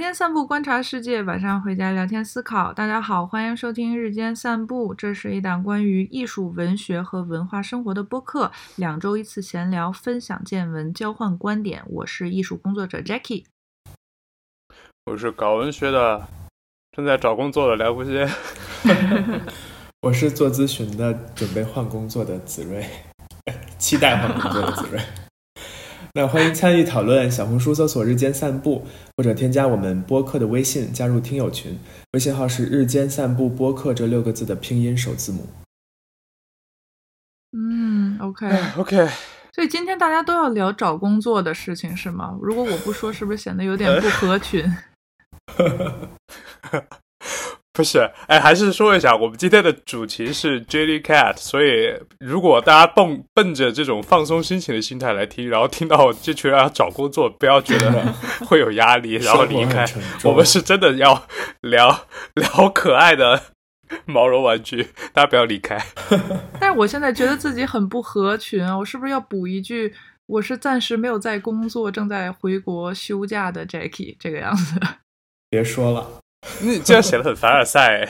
天散步观察世界，晚上回家聊天思考。大家好，欢迎收听日间散步，这是一档关于艺术、文学和文化生活的播客，两周一次闲聊，分享见闻，交换观点。我是艺术工作者 Jackie，我是搞文学的，正在找工作的梁福先，我是做咨询的，准备换工作的子睿，期待换工作的子睿。那欢迎参与讨论，小红书搜索“日间散步”，或者添加我们播客的微信，加入听友群。微信号是“日间散步播客”这六个字的拼音首字母。嗯，OK OK。所以今天大家都要聊找工作的事情是吗？如果我不说，是不是显得有点不合群？不是，哎，还是说一下，我们今天的主题是 Jelly Cat，所以如果大家蹦奔着这种放松心情的心态来听，然后听到这群人要找工作，不要觉得 会有压力，然后离开。我们是真的要聊聊可爱的 毛绒玩具，大家不要离开。但是我现在觉得自己很不合群啊，我是不是要补一句？我是暂时没有在工作，正在回国休假的 Jackie，这个样子。别说了。你 这样显得很凡尔赛，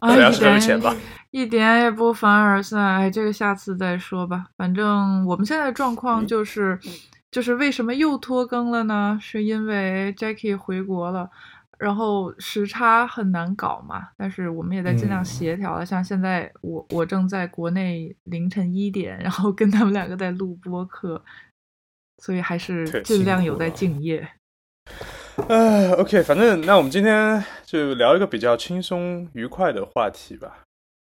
啊，要收钱吧？一点也不凡尔赛，这个下次再说吧。反正我们现在的状况就是，就是为什么又拖更了呢？是因为 Jackie 回国了，然后时差很难搞嘛。但是我们也在尽量协调了。像现在我我正在国内凌晨一点，然后跟他们两个在录播课，所以还是尽量有在敬业。呃，OK，反正那我们今天就聊一个比较轻松愉快的话题吧。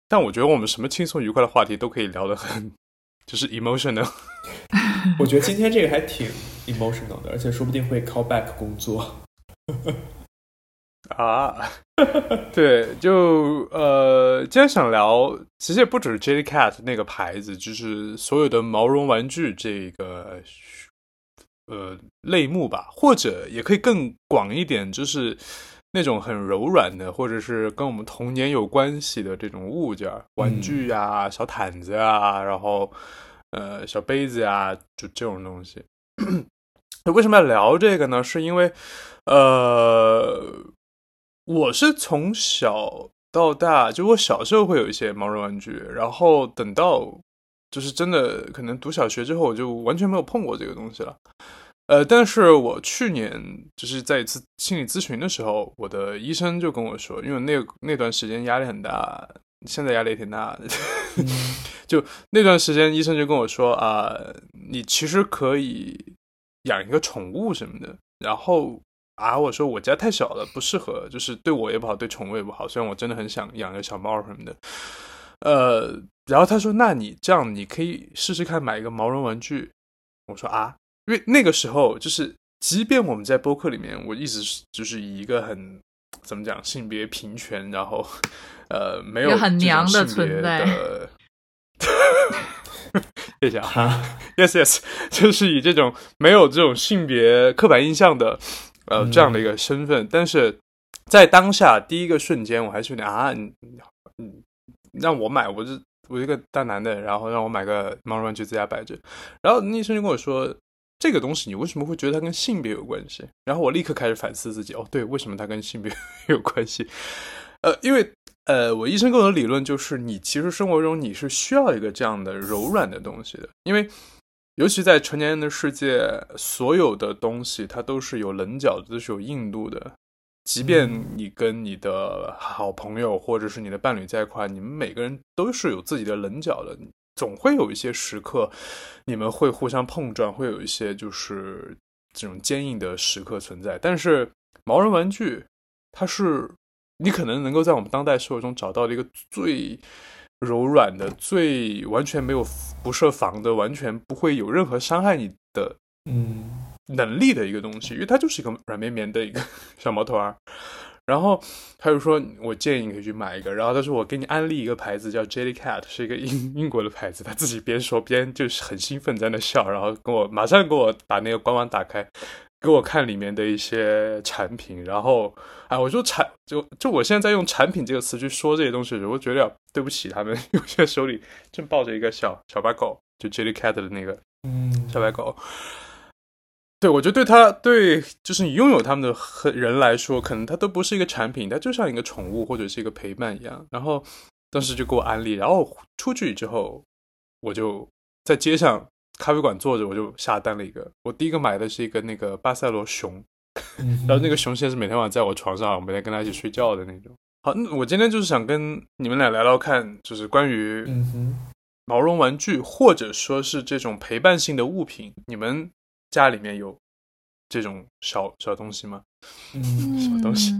但我觉得我们什么轻松愉快的话题都可以聊得很，就是 emotional。我觉得今天这个还挺 emotional 的，而且说不定会 call back 工作。啊，对，就呃，今天想聊，其实也不只是 Jellycat 那个牌子，就是所有的毛绒玩具这个。呃，类目吧，或者也可以更广一点，就是那种很柔软的，或者是跟我们童年有关系的这种物件，玩具呀、小毯子呀，然后呃小杯子呀，就这种东西。为什么要聊这个呢？是因为呃，我是从小到大，就我小时候会有一些毛绒玩具，然后等到就是真的可能读小学之后，我就完全没有碰过这个东西了。呃，但是我去年就是在一次心理咨询的时候，我的医生就跟我说，因为那那段时间压力很大，现在压力也挺大的，就那段时间医生就跟我说啊，你其实可以养一个宠物什么的。然后啊，我说我家太小了，不适合，就是对我也不好，对宠物也不好。虽然我真的很想养个小猫什么的，呃，然后他说，那你这样，你可以试试看买一个毛绒玩具。我说啊。因为那个时候，就是即便我们在播客里面，我一直是就是以一个很怎么讲性别平权，然后呃没有很娘的存在，谢谢啊，yes yes，就是以这种没有这种性别刻板印象的呃这样的一个身份，但是在当下第一个瞬间，我还是有点啊，嗯嗯，让我买，我是我一个大男的，然后让我买个毛绒玩具在家摆着，然后医生就跟我说。这个东西你为什么会觉得它跟性别有关系？然后我立刻开始反思自己。哦，对，为什么它跟性别 有关系？呃，因为呃，我医生跟我的理论就是，你其实生活中你是需要一个这样的柔软的东西的。因为尤其在成年人的世界，所有的东西它都是有棱角，都是有硬度的。即便你跟你的好朋友或者是你的伴侣在一块，你们每个人都是有自己的棱角的。总会有一些时刻，你们会互相碰撞，会有一些就是这种坚硬的时刻存在。但是毛绒玩具，它是你可能能够在我们当代社会中找到的一个最柔软的、最完全没有不设防的、完全不会有任何伤害你的嗯能力的一个东西，因为它就是一个软绵绵的一个 小毛团儿。然后他就说：“我建议你可以去买一个。”然后他说：“我给你安利一个牌子叫 Jellycat，是一个英英国的牌子。”他自己边说边就是很兴奋在那笑，然后跟我马上给我把那个官网打开，给我看里面的一些产品。然后，哎，我说产就就我现在在用产品这个词去说这些东西，我觉得对不起他们，因为现在手里正抱着一个小小白狗，就 Jellycat 的那个嗯小白狗。对，我觉得对他对，就是你拥有他们的人来说，可能它都不是一个产品，它就像一个宠物或者是一个陪伴一样。然后当时就给我安利，然后出去之后，我就在街上咖啡馆坐着，我就下单了一个。我第一个买的是一个那个巴塞罗熊，然后那个熊现在是每天晚上在我床上，我每天跟他一起睡觉的那种。好，那我今天就是想跟你们俩聊聊看，就是关于毛绒玩具或者说是这种陪伴性的物品，你们家里面有这种小小东西吗？嗯，什么东西？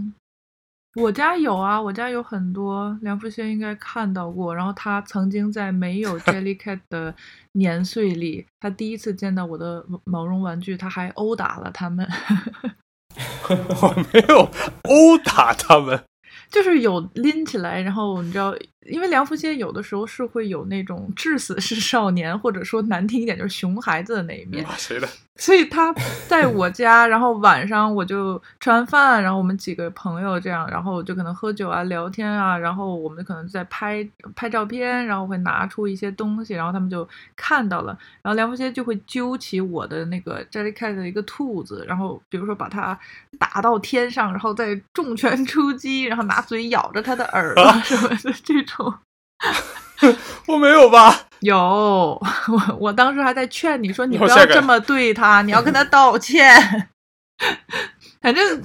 我家有啊，我家有很多，梁福先应该看到过。然后他曾经在没有 Jellycat 的年岁里，他第一次见到我的毛绒玩具，他还殴打了他们。我没有殴打他们。就是有拎起来，然后你知道，因为梁福仙有的时候是会有那种至死是少年，或者说难听一点就是熊孩子的那一面。谁的？所以他在我家，然后晚上我就吃完饭，然后我们几个朋友这样，然后就可能喝酒啊、聊天啊，然后我们可能在拍拍照片，然后会拿出一些东西，然后他们就看到了，然后梁福仙就会揪起我的那个 Jellycat 的一个兔子，然后比如说把它打到天上，然后再重拳出击，然后拿嘴咬着它的耳朵什么的这种。我没有吧？有，我我当时还在劝你说，你不要这么对他，你要跟他道歉。反正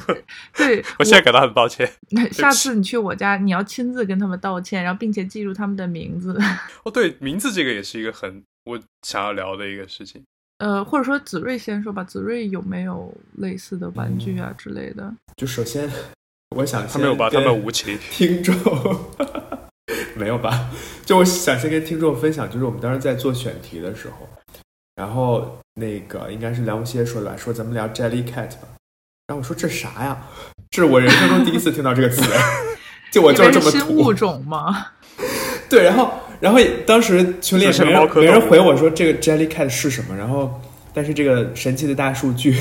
对，我现在感到很抱歉。下次你去我家，你要亲自跟他们道歉，然后并且记住他们的名字。哦，对，名字这个也是一个很我想要聊的一个事情。呃，或者说子睿先说吧，子睿有没有类似的玩具啊之类的？就首先，我想他没有吧？他们无情听众。没有吧？就我想先跟听众分享，就是我们当时在做选题的时候，然后那个应该是梁无歇说的吧，说咱们聊 Jellycat 吧。然后我说这啥呀？这是我人生中第一次听到这个词，就我就是这么土。物种吗？对，然后然后当时群里也没人没人回我说这个 Jellycat 是什么，然后但是这个神奇的大数据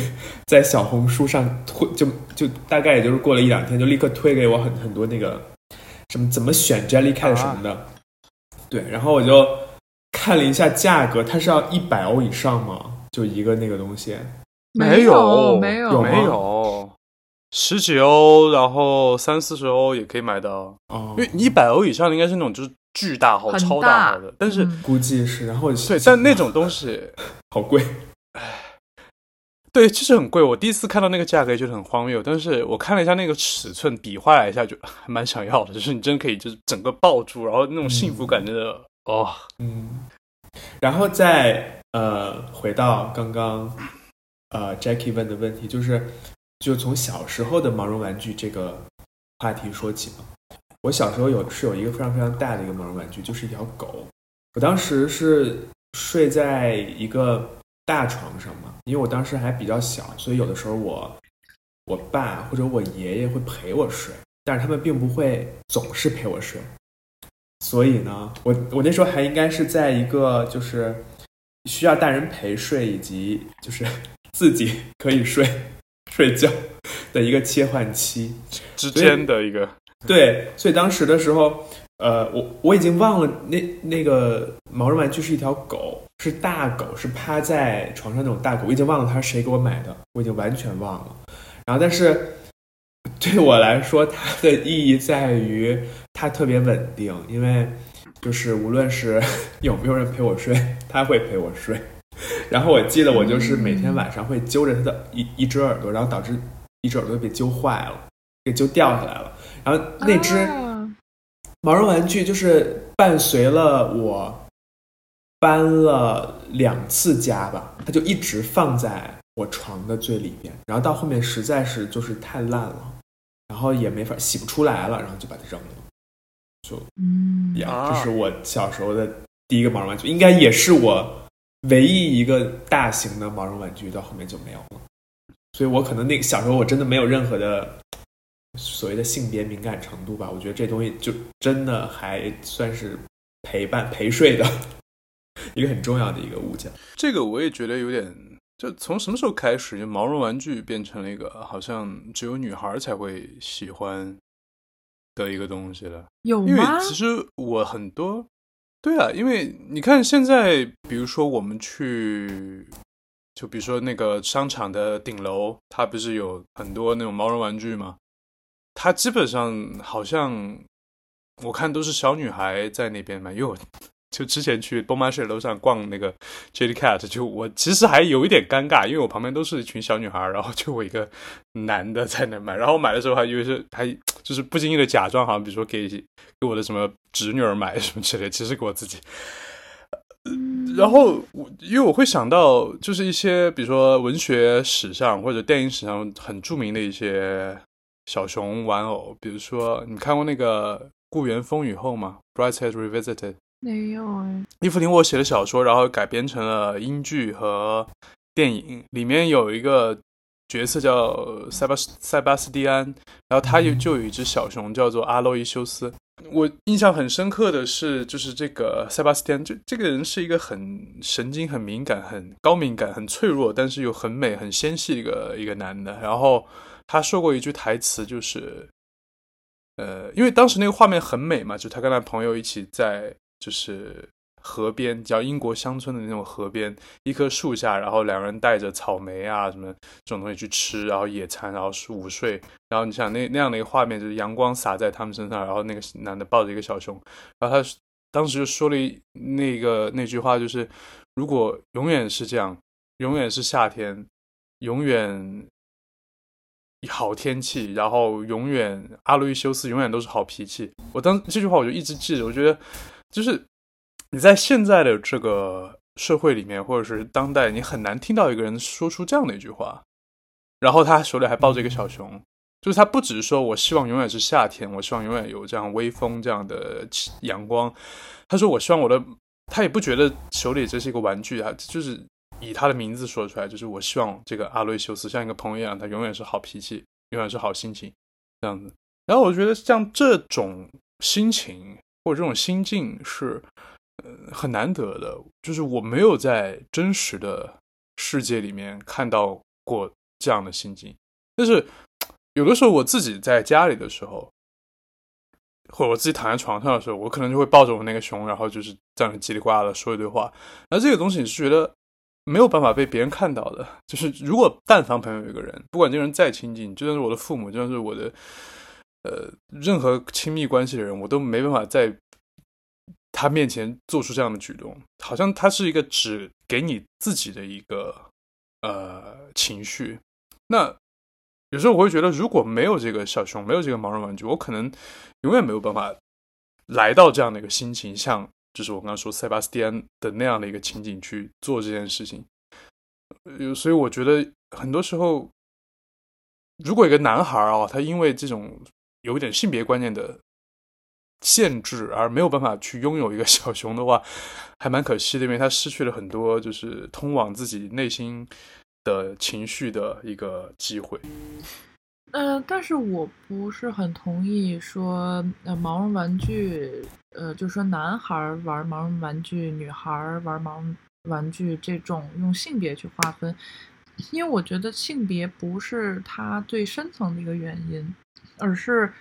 在小红书上推，就就大概也就是过了一两天，就立刻推给我很很多那个。什么怎么选 Jellycat 什么的，对，然后我就看了一下价格，它是要一百欧以上吗？就一个那个东西？没有，没有，没有，十几欧，然后三四十欧也可以买到。哦，因为一百欧以上的应该是那种就是巨大号、超大号的，但是估计是，然后对，但那种东西 好贵。对，其实很贵。我第一次看到那个价格觉得很荒谬，但是我看了一下那个尺寸，比划了一下，就 还蛮想要的。就是你真可以，就是整个抱住，然后那种幸福感真的哦。嗯。然后再呃，回到刚刚呃，Jackie 问的问题，就是就从小时候的毛绒玩具这个话题说起嘛。我小时候有是有一个非常非常大的一个毛绒玩具，就是一条狗。我当时是睡在一个。大床上嘛，因为我当时还比较小，所以有的时候我我爸或者我爷爷会陪我睡，但是他们并不会总是陪我睡。所以呢，我我那时候还应该是在一个就是需要大人陪睡以及就是 自己可以睡 睡觉的一个切换期之间的一个对，所以当时的时候，呃，我我已经忘了那那个毛绒玩具是一条狗。是大狗，是趴在床上那种大狗，我已经忘了它是谁给我买的，我已经完全忘了。然后，但是对我来说，它的意义在于它特别稳定，因为就是无论是 有没有人陪我睡，它会陪我睡。然后我记得我就是每天晚上会揪着它的一一只耳朵，然后导致一只耳朵被揪坏了，给揪掉下来了。然后那只毛绒玩具就是伴随了我。搬了两次家吧，它就一直放在我床的最里边，然后到后面实在是就是太烂了，然后也没法洗不出来了，然后就把它扔了，就嗯，呀，这是我小时候的第一个毛绒玩具，应该也是我唯一一个大型的毛绒玩具，到后面就没有了，所以我可能那个小时候我真的没有任何的所谓的性别敏感程度吧，我觉得这东西就真的还算是陪伴陪睡的。一个很重要的一个物件，这个我也觉得有点，就从什么时候开始，就毛绒玩具变成了一个好像只有女孩才会喜欢的一个东西了？有吗？因为其实我很多，对啊，因为你看现在，比如说我们去就比如说那个商场的顶楼，它不是有很多那种毛绒玩具吗？他基本上好像我看都是小女孩在那边买，因为我 就之前去波马士楼上逛那个 Jelly Cat，就我其实还有一点尴尬，因为我旁边都是一群小女孩，然后就我一个男的在那买，然后买的时候还以为是还就是不经意的假装，好像比如说给给我的什么侄女儿买什么之类，其实给我自己。然后我因为我会想到，就是一些比如说文学史上或者电影史上很著名的一些小熊玩偶，比如说你看过那个《故园风雨后》吗？《Brideshead Revisited》没有哎。伊芙琳沃写的小说，然后改编成了英剧和电影，里面有一个角色叫塞巴塞巴斯蒂安，然后他有就有一只小熊叫做阿洛伊修斯。我印象很深刻的是，就是这个塞巴斯蒂安，这这个人是一个很神经、很敏感、很高敏感、很脆弱，但是又很美、很纤细一个一个男的。然后他说过一句台词，就是，呃，因为当时那个画面很美嘛，就他跟他朋友一起在就是。河边叫英国乡村的那种河边，一棵树下，然后两个人带着草莓啊什么这种东西去吃，然后野餐，然后午睡，然后你想那那样的一个画面，就是阳光洒在他们身上，然后那个男的抱着一个小熊，然后他当时就说了那个那句话，就是如果永远是这样，永远是夏天，永远好天气，然后永远阿路易修斯永远都是好脾气。我当这句话我就一直记着，我觉得就是。你在现在的这个社会里面，或者是当代，你很难听到一个人说出这样的一句话。然后他手里还抱着一个小熊，就是他不只是说我希望永远是夏天，我希望永远有这样微风这样的阳光。他说我希望我的，他也不觉得手里这是一个玩具啊，就是以他的名字说出来，就是我希望这个阿瑞修斯像一个朋友一样，他永远是好脾气，永远是好心情这样子。然后我觉得像这种心情或者这种心境是。呃，很难得的，就是我没有在真实的世界里面看到过这样的心境。但是有的时候我自己在家里的时候，或者我自己躺在床上的时候，我可能就会抱着我那个熊，然后就是这样叽里呱啦的说一堆话。那这个东西你是觉得没有办法被别人看到的。就是如果但凡朋友有一个人，不管这个人再亲近，就算是我的父母，就算是我的呃任何亲密关系的人，我都没办法在。他面前做出这样的举动，好像他是一个只给你自己的一个呃情绪。那有时候我会觉得，如果没有这个小熊，没有这个毛绒玩具，我可能永远没有办法来到这样的一个心情，像就是我刚刚说塞巴斯蒂安的那样的一个情景去做这件事情。所以我觉得很多时候，如果一个男孩啊，他因为这种有一点性别观念的。限制而没有办法去拥有一个小熊的话，还蛮可惜的，因为他失去了很多就是通往自己内心的情绪的一个机会。呃，但是我不是很同意说，呃，毛绒玩具，呃，就是说男孩玩毛绒玩具，女孩玩毛绒玩具这种用性别去划分，因为我觉得性别不是它最深层的一个原因，而是。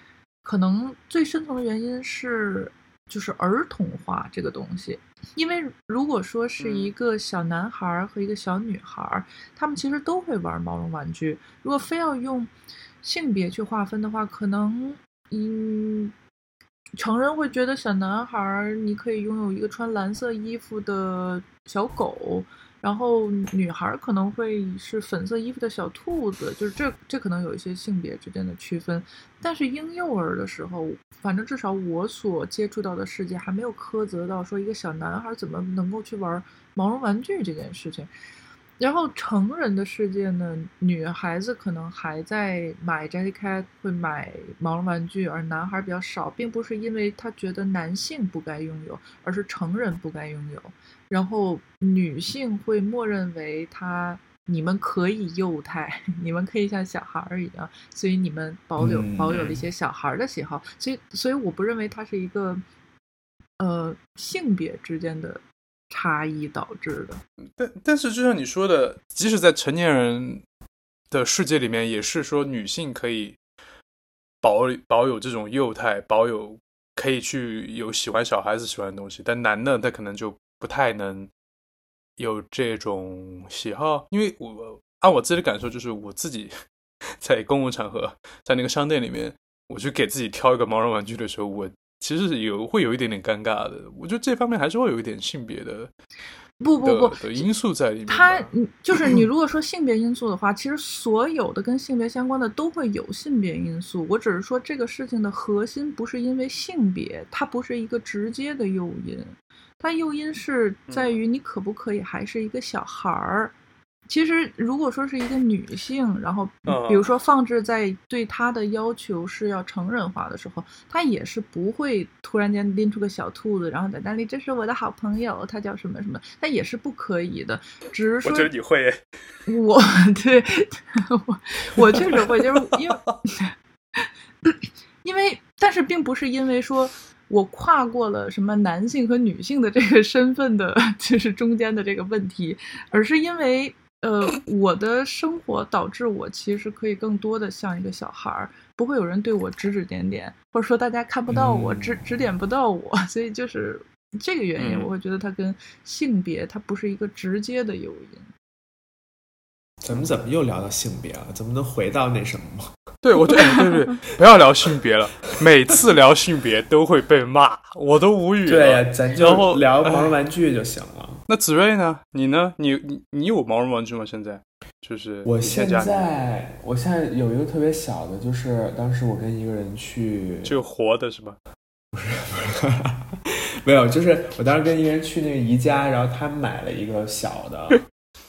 可能最深层的原因是，就是儿童化这个东西。因为如果说是一个小男孩和一个小女孩，他们其实都会玩毛绒玩具。如果非要用性别去划分的话，可能，嗯，成人会觉得小男孩你可以拥有一个穿蓝色衣服的小狗。然后女孩可能会是粉色衣服的小兔子，就是这这可能有一些性别之间的区分。但是婴幼儿的时候，反正至少我所接触到的世界还没有苛责到说一个小男孩怎么能够去玩毛绒玩具这件事情。然后成人的世界呢，女孩子可能还在买 Jellycat 会买毛绒玩具，而男孩比较少，并不是因为他觉得男性不该拥有，而是成人不该拥有。然后女性会默认为他你们可以幼态，你们可以像小孩儿一样，所以你们保有保有了一些小孩的喜好，所以所以我不认为它是一个呃性别之间的差异导致的。但但是就像你说的，即使在成年人的世界里面，也是说女性可以保保有这种幼态，保有可以去有喜欢小孩子喜欢的东西，但男的他可能就。不太能有这种喜好，因为我按我自己的感受，就是我自己 在公共场合，在那个商店里面，我去给自己挑一个毛绒玩具的时候，我其实是有会有一点点尴尬的。我觉得这方面还是会有一点性别的。不不不的因素在里面。它，就是你 如果说性别因素的话，其实所有的跟性别相关的都会有性别因素。我只是说这个事情的核心不是因为性别，它不是一个直接的诱因，它诱因是在于你可不可以还是一个小孩儿。其实，如果说是一个女性，然后比如说放置在对她的要求是要成人化的时候，她也是不会突然间拎出个小兔子，然后在那里，这是我的好朋友，他叫什么什么，她也是不可以的。只是说，我觉得你会，我对我我确实会，就是 因为因为，但是并不是因为说我跨过了什么男性和女性的这个身份的，就是中间的这个问题，而是因为。呃，我的生活导致我其实可以更多的像一个小孩儿，不会有人对我指指点点，或者说大家看不到我，指指点不到我，所以就是这个原因，我会觉得它跟性别它不是一个直接的诱因。咱们怎么又聊到性别了？怎么能回到那什么吗？对，我觉得对对，不要聊性别了，每次聊性别都会被骂，我都无语了。对呀，咱就聊毛绒玩具就行了。那子睿呢？你呢？你你你有毛绒玩具吗？现在就是我现在，我现在有一个特别小的，就是当时我跟一个人去，就活的是吧？不是不是，没有，就是我当时跟一个人去那个宜家，然后他买了一个小的，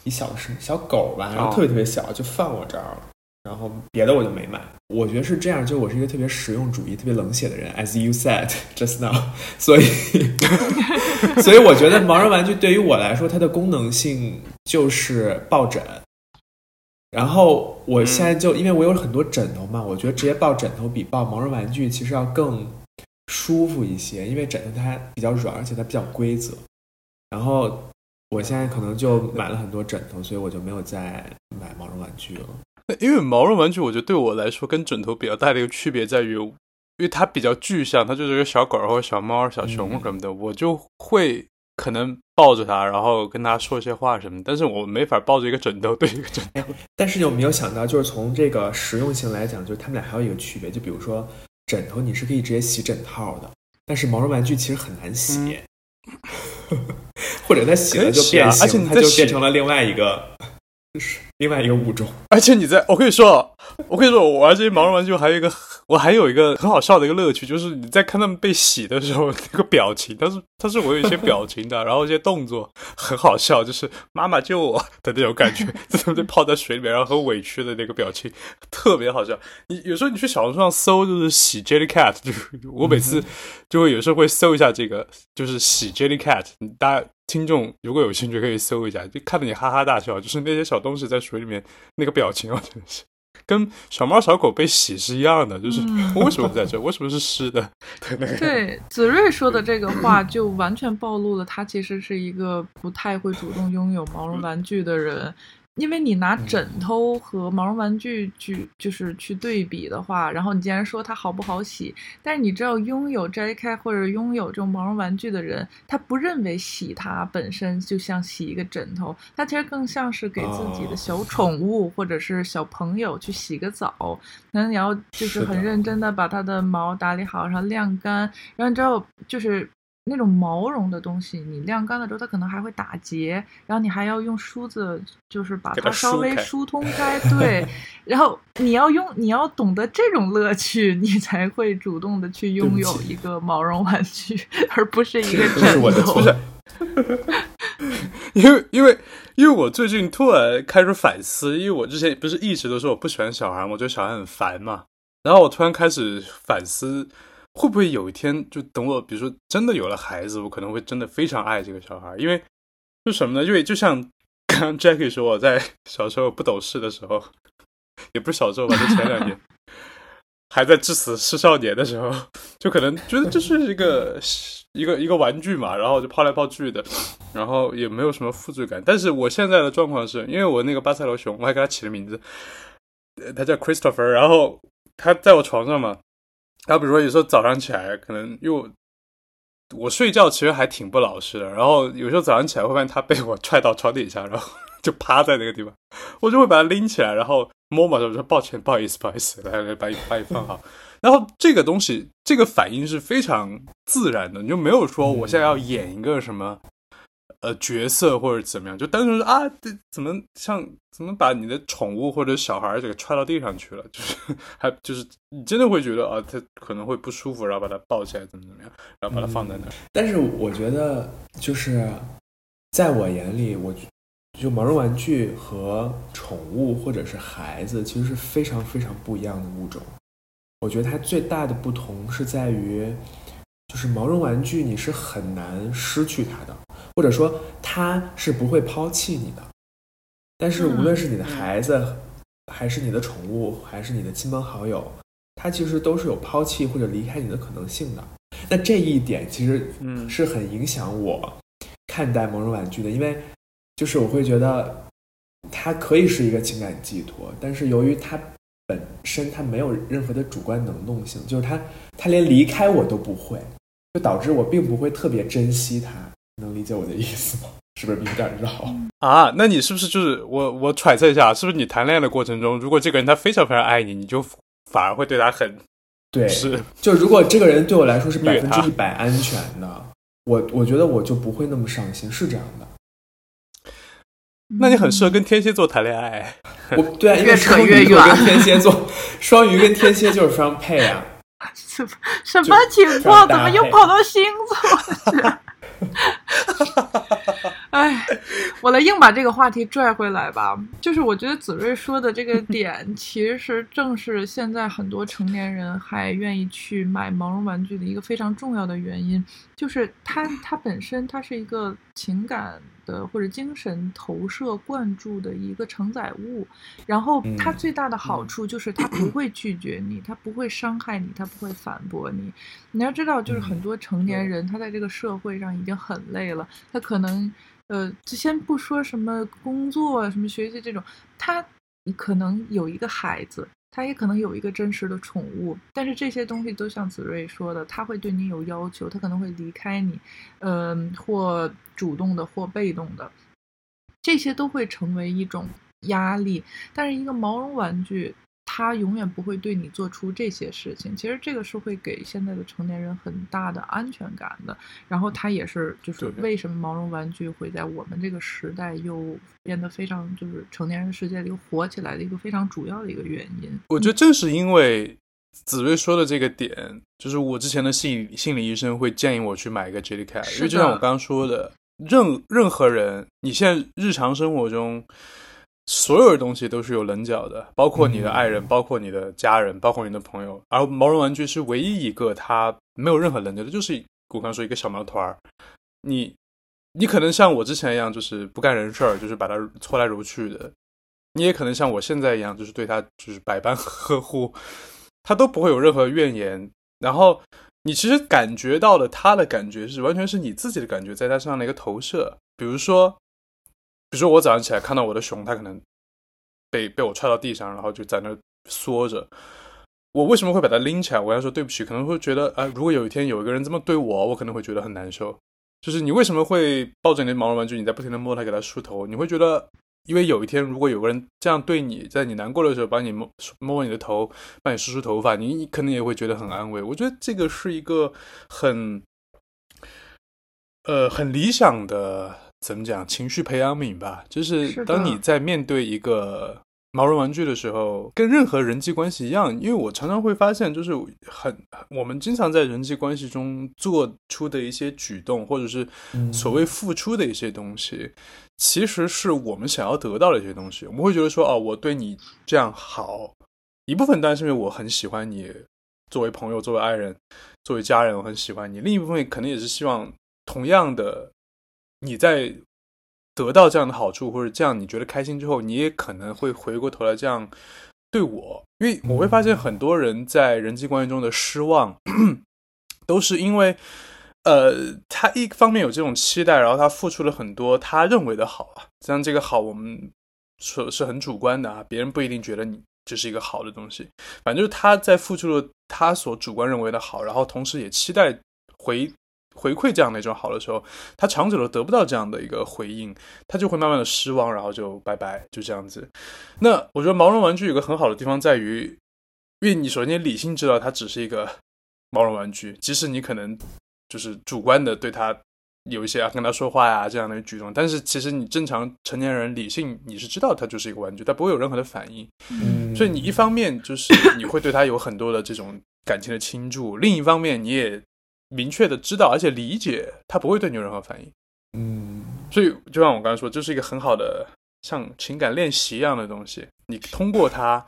一小什么小狗吧，然后特别特别小，就放我这儿了。然后别的我就没买，我觉得是这样，就我是一个特别实用主义、特别冷血的人，as you said just now，所以，所以我觉得毛绒玩具对于我来说，它的功能性就是抱枕。然后我现在就因为我有很多枕头嘛，我觉得直接抱枕头比抱毛绒玩具其实要更舒服一些，因为枕头它比较软，而且它比较规则。然后我现在可能就买了很多枕头，所以我就没有再买毛绒玩具了。因为毛绒玩具，我觉得对我来说跟枕头比较大的一个区别在于，因为它比较具象，它就是一个小狗或者小猫、小熊什么的，我就会可能抱着它，然后跟它说一些话什么。但是我没法抱着一个枕头 对一个枕头。但是有没有想到，就是从这个实用性来讲，就是它们俩还有一个区别，就比如说枕头你是可以直接洗枕套的，但是毛绒玩具其实很难洗，或者它洗了就变形，它就变成了另外一个。就是另外一个物种，而且你在我跟你说，我跟你说，我玩这些毛绒玩具还有一个，我还有一个很好笑的一个乐趣，就是你在看他们被洗的时候那个表情，但是但是我有一些表情的，然后一些动作很好笑，就是妈妈救我的那种感觉，在他们泡在水里面，然后很委屈的那个表情，特别好笑。你有时候你去小红书上搜，就是洗 Jelly Cat，就是我每次就会有时候会搜一下这个，就是洗 Jelly Cat，大家。听众如果有兴趣，可以搜一下，就看得你哈哈大笑。就是那些小东西在水里面那个表情啊，真的是跟小猫小狗被洗是一样的。就是我为什么不在这？为什么是湿的？对那个。对子睿说的这个话，就完全暴露了他其实是一个不太会主动拥有毛绒玩具的人。因为你拿枕头和毛绒玩具去就是去对比的话，然后你既然说它好不好洗，但是你知道拥有摘开或者拥有这种毛绒玩具的人，他不认为洗它本身就像洗一个枕头，他其实更像是给自己的小宠物或者是小朋友去洗个澡，可能你要就是很认真的把它的毛打理好，然后晾干，然后之后就是。那种毛绒的东西，你晾干了之后，它可能还会打结，然后你还要用梳子，就是把它稍微疏通开。对，然后你要用，你要懂得这种乐趣，你才会主动的去拥有一个毛绒玩具，而不是一个枕头。因为因为因为我最近突然开始反思，因为我之前不是一直都说我不喜欢小孩，我觉得小孩很烦嘛，然后我突然开始反思。会不会有一天，就等我，比如说真的有了孩子，我可能会真的非常爱这个小孩，因为就什么呢？因为就像 刚刚 Jackie 说，我在小时候不懂事的时候，也不是小时候吧，就前两年 还在致死是少年的时候，就可能觉得这是一个一个一个玩具嘛，然后就抛来抛去的，然后也没有什么负罪感。但是我现在的状况是，因为我那个巴塞罗熊，我还给他起了名字，他叫 Christopher，然后他在我床上嘛。他比如说有时候早上起来，可能又我睡觉其实还挺不老实的，然后有时候早上起来会发现他被我踹到床底下，然后 就趴在那个地方，我就会把他拎起来，然后摸摸他，说抱歉，不好意思，不好意思，来来把你把你放好。然后这个东西，这个反应是非常自然的，你就没有说我现在要演一个什么呃角色或者怎么样，就单纯啊，这怎么像怎么把你的宠物或者小孩这个踹到地上去了，就是还就是你真的会觉得啊，他可能会不舒服，然后把它抱起来怎么怎么样，然后把它放在那儿。但是我觉得就是在我眼里，我就毛绒玩具和宠物或者是孩子其实是非常非常不一样的物种。我觉得它最大的不同是在于，就是毛绒玩具你是很难失去它的，或者说他是不会抛弃你的。但是无论是你的孩子，还是你的宠物，还是你的亲朋好友，他其实都是有抛弃或者离开你的可能性的。那这一点其实嗯是很影响我看待某种玩具的，因为就是我会觉得它可以是一个情感寄托，但是由于它。本身它没有任何的主观能动性，就是它，它连离开我都不会，就导致我并不会特别珍惜它。能理解我的意思吗？是不是有点绕啊？那你是不是就是我？我揣测一下，是不是你谈恋爱的过程中，如果这个人他非常非常爱你，你就反而会对他很对？是，就如果这个人对我来说是百分之一百安全的，我我觉得我就不会那么上心，是这样的。那你很适合跟天蝎座谈恋爱。我对啊，因为双鱼跟天蝎座，双鱼跟天蝎就是非常配啊。什么什么情况？怎么又跑到星座去？哎，我来硬把这个话题拽回来吧。就是我觉得子睿说的这个点，其实正是现在很多成年人还愿意去买毛绒玩具的一个非常重要的原因，就是它它本身它是一个情感。的或者精神投射灌注的一个承载物，然后它最大的好处就是它不会拒绝你，它不会伤害你，它不会反驳你。你要知道，就是很多成年人他在这个社会上已经很累了，他可能呃，就先不说什么工作、什么学习这种，他可能有一个孩子。他也可能有一个真实的宠物，但是这些东西都像子睿说的，他会对你有要求，他可能会离开你，嗯，或主动的，或被动的，这些都会成为一种压力。但是一个毛绒玩具。他永远不会对你做出这些事情。其实这个是会给现在的成年人很大的安全感的。然后他也是，就是为什么毛绒玩具会在我们这个时代又变得非常，就是成年人世界里火起来的一个非常主要的一个原因。我觉得正是因为子睿说的这个点，就是我之前的心理心理医生会建议我去买一个 Jellycat，因为就像我刚刚说的，任任何人，你现在日常生活中。所有的东西都是有棱角的，包括你的爱人，包括你的家人，包括你的朋友。而毛绒玩具是唯一一个它没有任何棱角的，就是我刚说一个小毛团儿。你，你可能像我之前一样，就是不干人事儿，就是把它搓来揉去的。你也可能像我现在一样，就是对它就是百般呵护，它都不会有任何怨言。然后你其实感觉到了它的感觉是完全是你自己的感觉，在它身上的一个投射。比如说。比如说，我早上起来看到我的熊，它可能被被我踹到地上，然后就在那缩着。我为什么会把它拎起来？我要说对不起，可能会觉得，啊，如果有一天有一个人这么对我，我可能会觉得很难受。就是你为什么会抱着你的毛绒玩具，你在不停的摸它，给它梳头？你会觉得，因为有一天如果有个人这样对你，在你难过的时候帮你摸摸摸你的头，帮你梳梳头发，你可能也会觉得很安慰。我觉得这个是一个很，呃，很理想的。怎么讲？情绪培养皿吧，就是当你在面对一个毛绒玩具的时候，跟任何人际关系一样。因为我常常会发现，就是很我们经常在人际关系中做出的一些举动，或者是所谓付出的一些东西，其实是我们想要得到的一些东西。我们会觉得说，哦，我对你这样好，一部分当然是因为我很喜欢你，作为朋友，作为爱人，作为家人，我很喜欢你；另一部分可能也是希望同样的。你在得到这样的好处或者这样你觉得开心之后，你也可能会回过头来这样对我，因为我会发现很多人在人际关系中的失望，都是因为，呃，他一方面有这种期待，然后他付出了很多他认为的好啊，像这个好我们说是很主观的啊，别人不一定觉得你这是一个好的东西，反正就是他在付出了他所主观认为的好，然后同时也期待回。回馈这样的一种好的时候，他长久的得不到这样的一个回应，他就会慢慢的失望，然后就拜拜，就这样子。那我觉得毛绒玩具有个很好的地方在于，因为你首先理性知道它只是一个毛绒玩具，即使你可能就是主观的对它有一些啊跟他说话呀这样的举动，但是其实你正常成年人理性你是知道它就是一个玩具，它不会有任何的反应。嗯，所以你一方面就是你会对它有很多的这种感情的倾注，另一方面你也。明确的知道，而且理解他不会对你有任何反应。嗯，所以就像我刚才说，这是一个很好的像情感练习一样的东西。你通过它，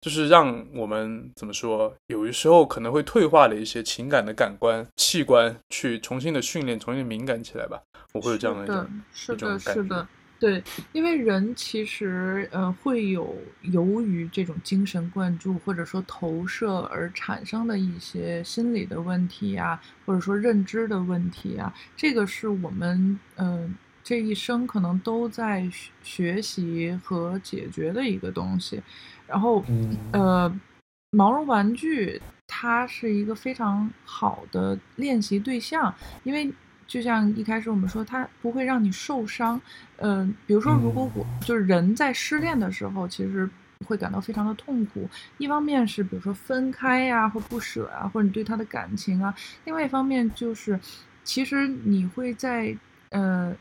就是让我们怎么说，有的时候可能会退化的一些情感的感官器官，去重新的训练，重新敏感起来吧。我会有这样的一种是的，是的。对，因为人其实呃会有由于这种精神灌注或者说投射而产生的一些心理的问题啊，或者说认知的问题啊，这个是我们嗯这一生可能都在学习和解决的一个东西。然后呃，毛绒玩具它是一个非常好的练习对象，因为。就像一开始我们说，它不会让你受伤。嗯，比如说，如果我就是人在失恋的时候，其实会感到非常的痛苦。一方面是比如说分开呀，或不舍啊，或者你对他的感情啊；另外一方面就是，其实你会在呃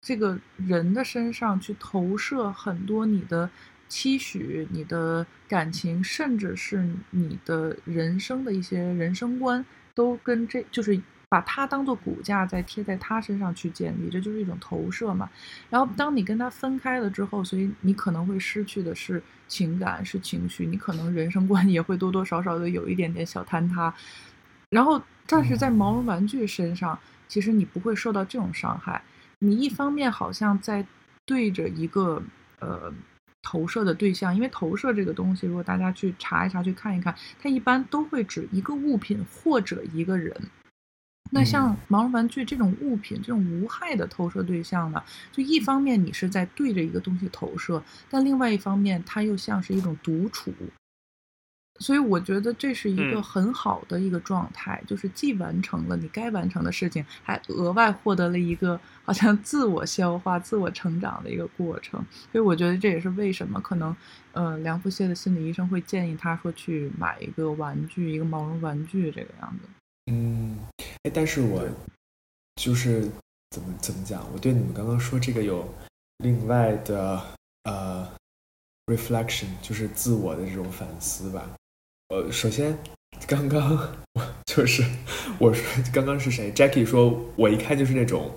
这个人的身上去投射很多你的期许、你的感情，甚至是你的人生的一些人生观，都跟这就是。把它当做骨架，再贴在它身上去建立，这就是一种投射嘛。然后，当你跟他分开了之后，所以你可能会失去的是情感，是情绪，你可能人生观也会多多少少的有一点点小坍塌。然后，但是在毛绒玩具身上，其实你不会受到这种伤害。你一方面好像在对着一个呃投射的对象，因为投射这个东西，如果大家去查一查、去看一看，它一般都会指一个物品或者一个人。那像毛绒玩具这种物品，这种无害的投射对象呢，就一方面你是在对着一个东西投射，但另外一方面它又像是一种独处，所以我觉得这是一个很好的一个状态，就是既完成了你该完成的事情，还额外获得了一个好像自我消化、自我成长的一个过程。所以我觉得这也是为什么可能，呃，梁福谢的心理医生会建议他说去买一个玩具，一个毛绒玩具这个样子。嗯，哎，但是我就是怎么怎么讲，我对你们刚刚说这个有另外的呃 reflection，就是自我的这种反思吧。呃，首先刚刚我就是我说刚刚是谁？Jackie 说，我一看就是那种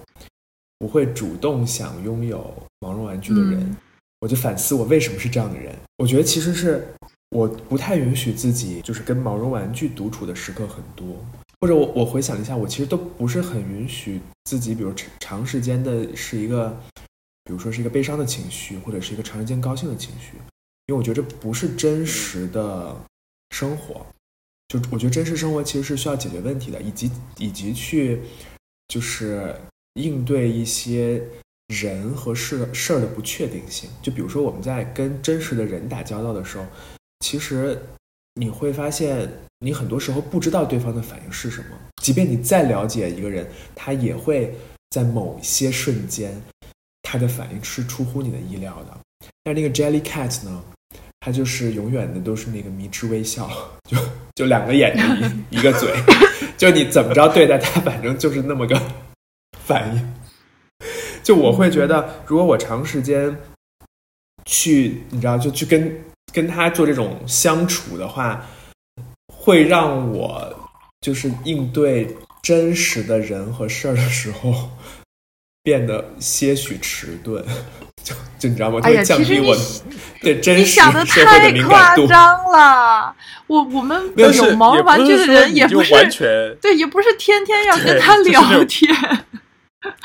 不会主动想拥有毛绒玩具的人，我就反思我为什么是这样的人。我觉得其实是我不太允许自己就是跟毛绒玩具独处的时刻很多。或者我我回想一下，我其实都不是很允许自己，比如长长时间的是一个，比如说是一个悲伤的情绪，或者是一个长时间高兴的情绪，因为我觉得这不是真实的生活。就我觉得真实生活其实是需要解决问题的，以及以及去就是应对一些人和事事儿的不确定性。就比如说我们在跟真实的人打交道的时候，其实。你会发现，你很多时候不知道对方的反应是什么。即便你再了解一个人，他也会在某些瞬间，他的反应是出乎你的意料的。但那个 Jelly Cat 呢，他就是永远的都是那个迷之微笑，就就两个眼睛一 一个嘴，就你怎么着对待他，反正就是那么个 反应。就我会觉得，如果我长时间去，你知道，就去跟。跟他做这种相处的话，会让我就是应对真实的人和事儿的时候 变得些许迟钝，就就你知道吗？会降低我 对真实社会的敏感度。夸张了，我我们有毛玩具的人也不是对，也不是天天要跟他聊天。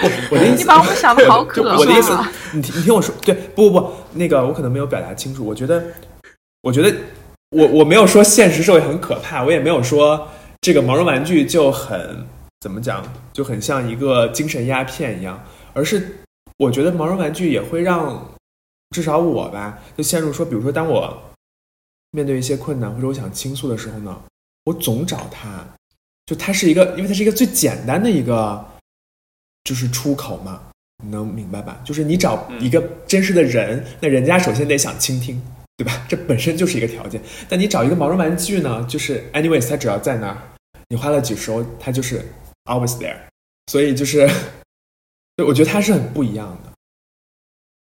我我的意思，你把我们想的好可怕。我的意思，你听你听我说，对，不不不，那个我可能没有表达清楚，我觉得。我觉得我我没有说现实社会很可怕，我也没有说这个毛绒玩具就很怎么讲就很像一个精神鸦片一样，而是我觉得毛绒玩具也会让至少我吧，就陷入说，比如说当我面对一些困难或者我想倾诉的时候呢，我总找他，就它是一个，因为它是一个最简单的一个，就是出口嘛，你能明白吧？就是你找一个真实的人，那人家首先得想倾听，对吧？这本身就是一个条件。但你找一个毛绒玩具呢，就是 anyways，它只要在那儿，你花了几十欧，它就是 always there。所以就是，我觉得它是很不一样的。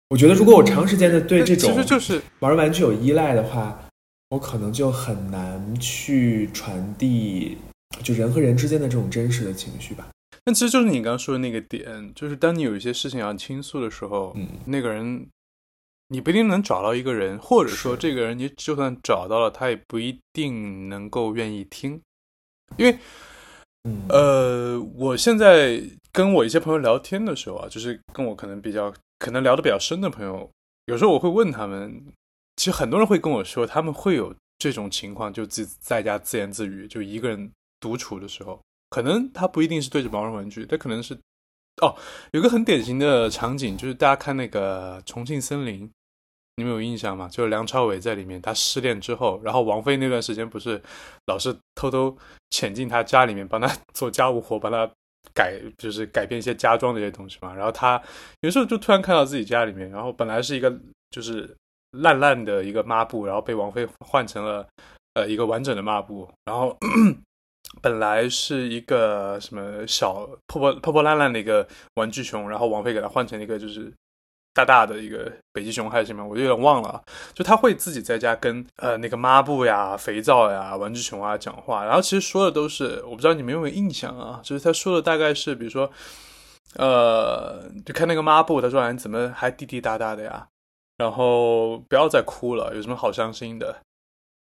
我觉得如果我长时间的对这种其实就是毛绒玩具有依赖的话，我可能就很难去传递。就人和人之间的这种真实的情绪吧，那其实就是你刚刚说的那个点，就是当你有一些事情要倾诉的时候，嗯，那个人你不一定能找到一个人，或者说这个人你就算找到了，他也不一定能够愿意听，因为，呃，我现在跟我一些朋友聊天的时候啊，就是跟我可能比较可能聊的比较深的朋友，有时候我会问他们，其实很多人会跟我说，他们会有这种情况，就自在家自言自语，就一个人。独处的时候，可能他不一定是对着毛绒玩具，他可能是哦，有个很典型的场景，就是大家看那个《重庆森林》，你们有印象吗？就是梁朝伟在里面，他失恋之后，然后王菲那段时间不是老是偷偷潜进他家里面帮他 做家务活，帮他改，就是改变一些家装这些东西嘛。然后他有时候就突然看到自己家里面，然后本来是一个就是烂烂的一个抹布，然后被王菲换成了呃一个完整的抹布，然后。本来是一个什么小破破破破烂烂的一个玩具熊，然后王菲给它换成一个就是大大的一个北极熊还是什么，我有点忘了。就他会自己在家跟呃那个抹布呀、肥皂呀、玩具熊啊讲话，然后其实说的都是我不知道你们有没有印象啊，就是他说的大概是比如说呃就看那个抹布，他说你怎么还滴滴答答的呀？然后不要再哭了，有什么好伤心的？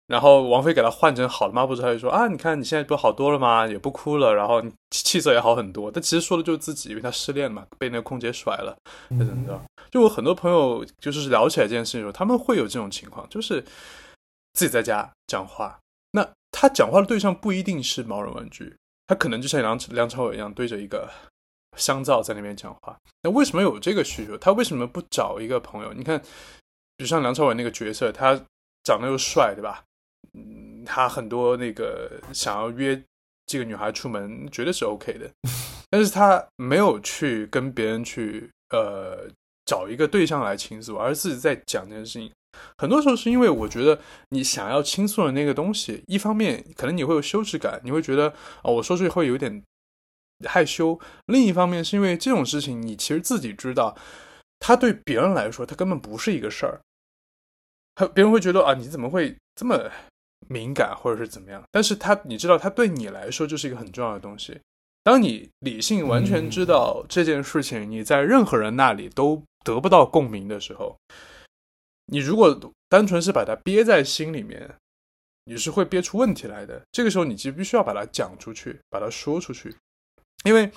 然后王菲给他换成好的抹布之后，就说啊，你看你现在不好多了吗？也不哭了，然后气色也好很多。但其实说的就是自己，因为他失恋嘛，被那个空姐甩了，怎么着？就我很多朋友就是聊起来这件事情的时候，他们会有这种情况，就是自己在家讲话。那他讲话的对象不一定是毛绒玩具，他可能就像梁梁朝伟一样，对着一个香皂在那边讲话。那为什么有这个需求？他为什么不找一个朋友？你看，比如像梁朝伟那个角色，他长得又帅，对吧？嗯，他很多那个想要约这个女孩出门，绝对是 OK 的，但是他没有去跟别人去呃找一个对象来倾诉，而是自己在讲这件事情。很多时候是因为我觉得你想要倾诉的那个东西，一方面可能你会有羞耻感，你会觉得啊我说出去会有点害羞；另一方面是因为这种事情你其实自己知道，他对别人来说他根本不是一个事儿，他别人会觉得啊你怎么会这么。敏感或者是怎么样，但是他你知道，他对你来说就是一个很重要的东西。当你理性完全知道这件事情，你在任何人那里都得不到共鸣的时候，你如果单纯是把它憋在心里面，你是会憋出问题来的。这个时候，你就必须要把它讲出去，把它说出去。因为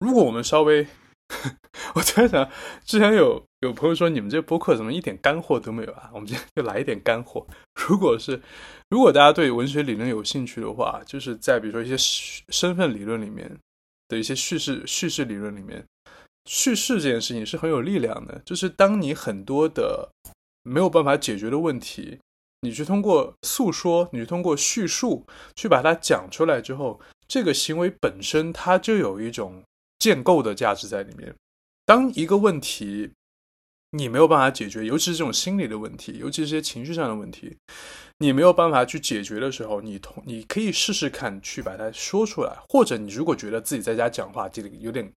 如果我们稍微，我突然想，之前有有朋友说，你们这播客怎么一点干货都没有啊？我们今天就来一点干货。如果是如果大家对文学理论有兴趣的话，就是在比如说一些身份理论里面的一些叙事叙事理论里面，叙事这件事情是很有力量的。就是当你很多的没有办法解决的问题，你去通过诉说，你去通过叙述去把它讲出来之后，这个行为本身它就有一种建构的价值在里面。当一个问题，你没有办法解决，尤其是这种心理的问题，尤其是些情绪上的问题，你没有办法去解决的时候，你同你可以试试看去把它说出来，或者你如果觉得自己在家讲话这个有点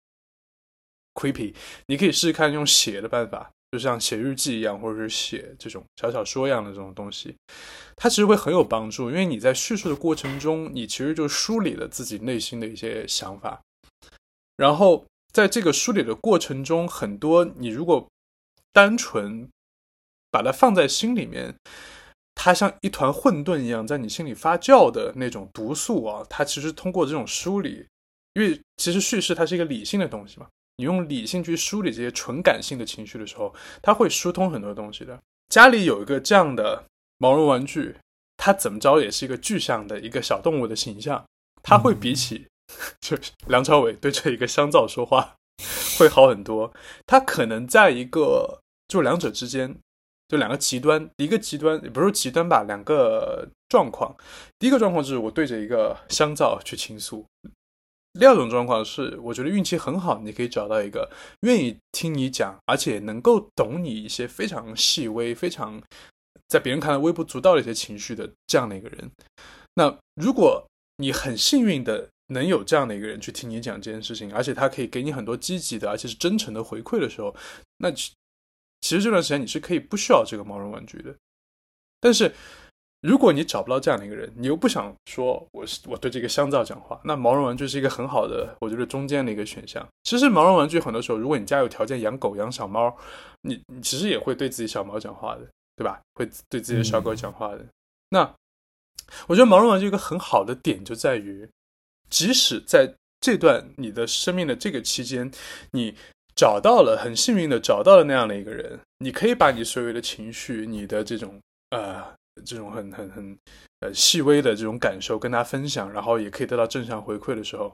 creepy，你可以试试看用写的办法，就像写日记一样，或者是写这种小小说一样的这种东西，它其实会很有帮助，因为你在叙述的过程中，你其实就梳理了自己内心的一些想法，然后在这个梳理的过程中，很多你如果单纯把它放在心里面，它像一团混沌一样在你心里发酵的那种毒素啊！它其实通过这种梳理，因为其实叙事它是一个理性的东西嘛，你用理性去梳理这些纯感性的情绪的时候，它会疏通很多东西的。家里有一个这样的毛绒玩具，它怎么着也是一个具象的一个小动物的形象，它会比起 就是梁朝伟对着一个香皂说话 会好很多。它可能在一个。就两者之间，就两个极端，一个极端也不是极端吧，两个状况。第一个状况就是我对着一个香皂去倾诉。第二种状况是，我觉得运气很好，你可以找到一个愿意听你讲，而且能够懂你一些非常细微、非常在别人看来微不足道的一些情绪的这样的一个人。那如果你很幸运的能有这样的一个人去听你讲这件事情，而且他可以给你很多积极的，而且是真诚的回馈的时候，那其实这段时间你是可以不需要这个毛绒玩具的。但是。如果你找不到这样的一个人，你又不想说我是我对这个香皂讲话，那毛绒玩具是一个很好的，我觉得中间的一个选项。其实毛绒玩具很多时候，如果你家有条件养狗养小猫，你你其实也会对自己小猫讲话的，对吧？会对自己的小狗讲话的。那我觉得毛绒玩具一个很好的点就在于，即使在这段你的生命的这个期间，你找到了很幸运的找到了那样的一个人，你可以把你所有的情绪，你的这种呃。这种很很很呃细微的这种感受跟他分享，然后也可以得到正向回馈的时候，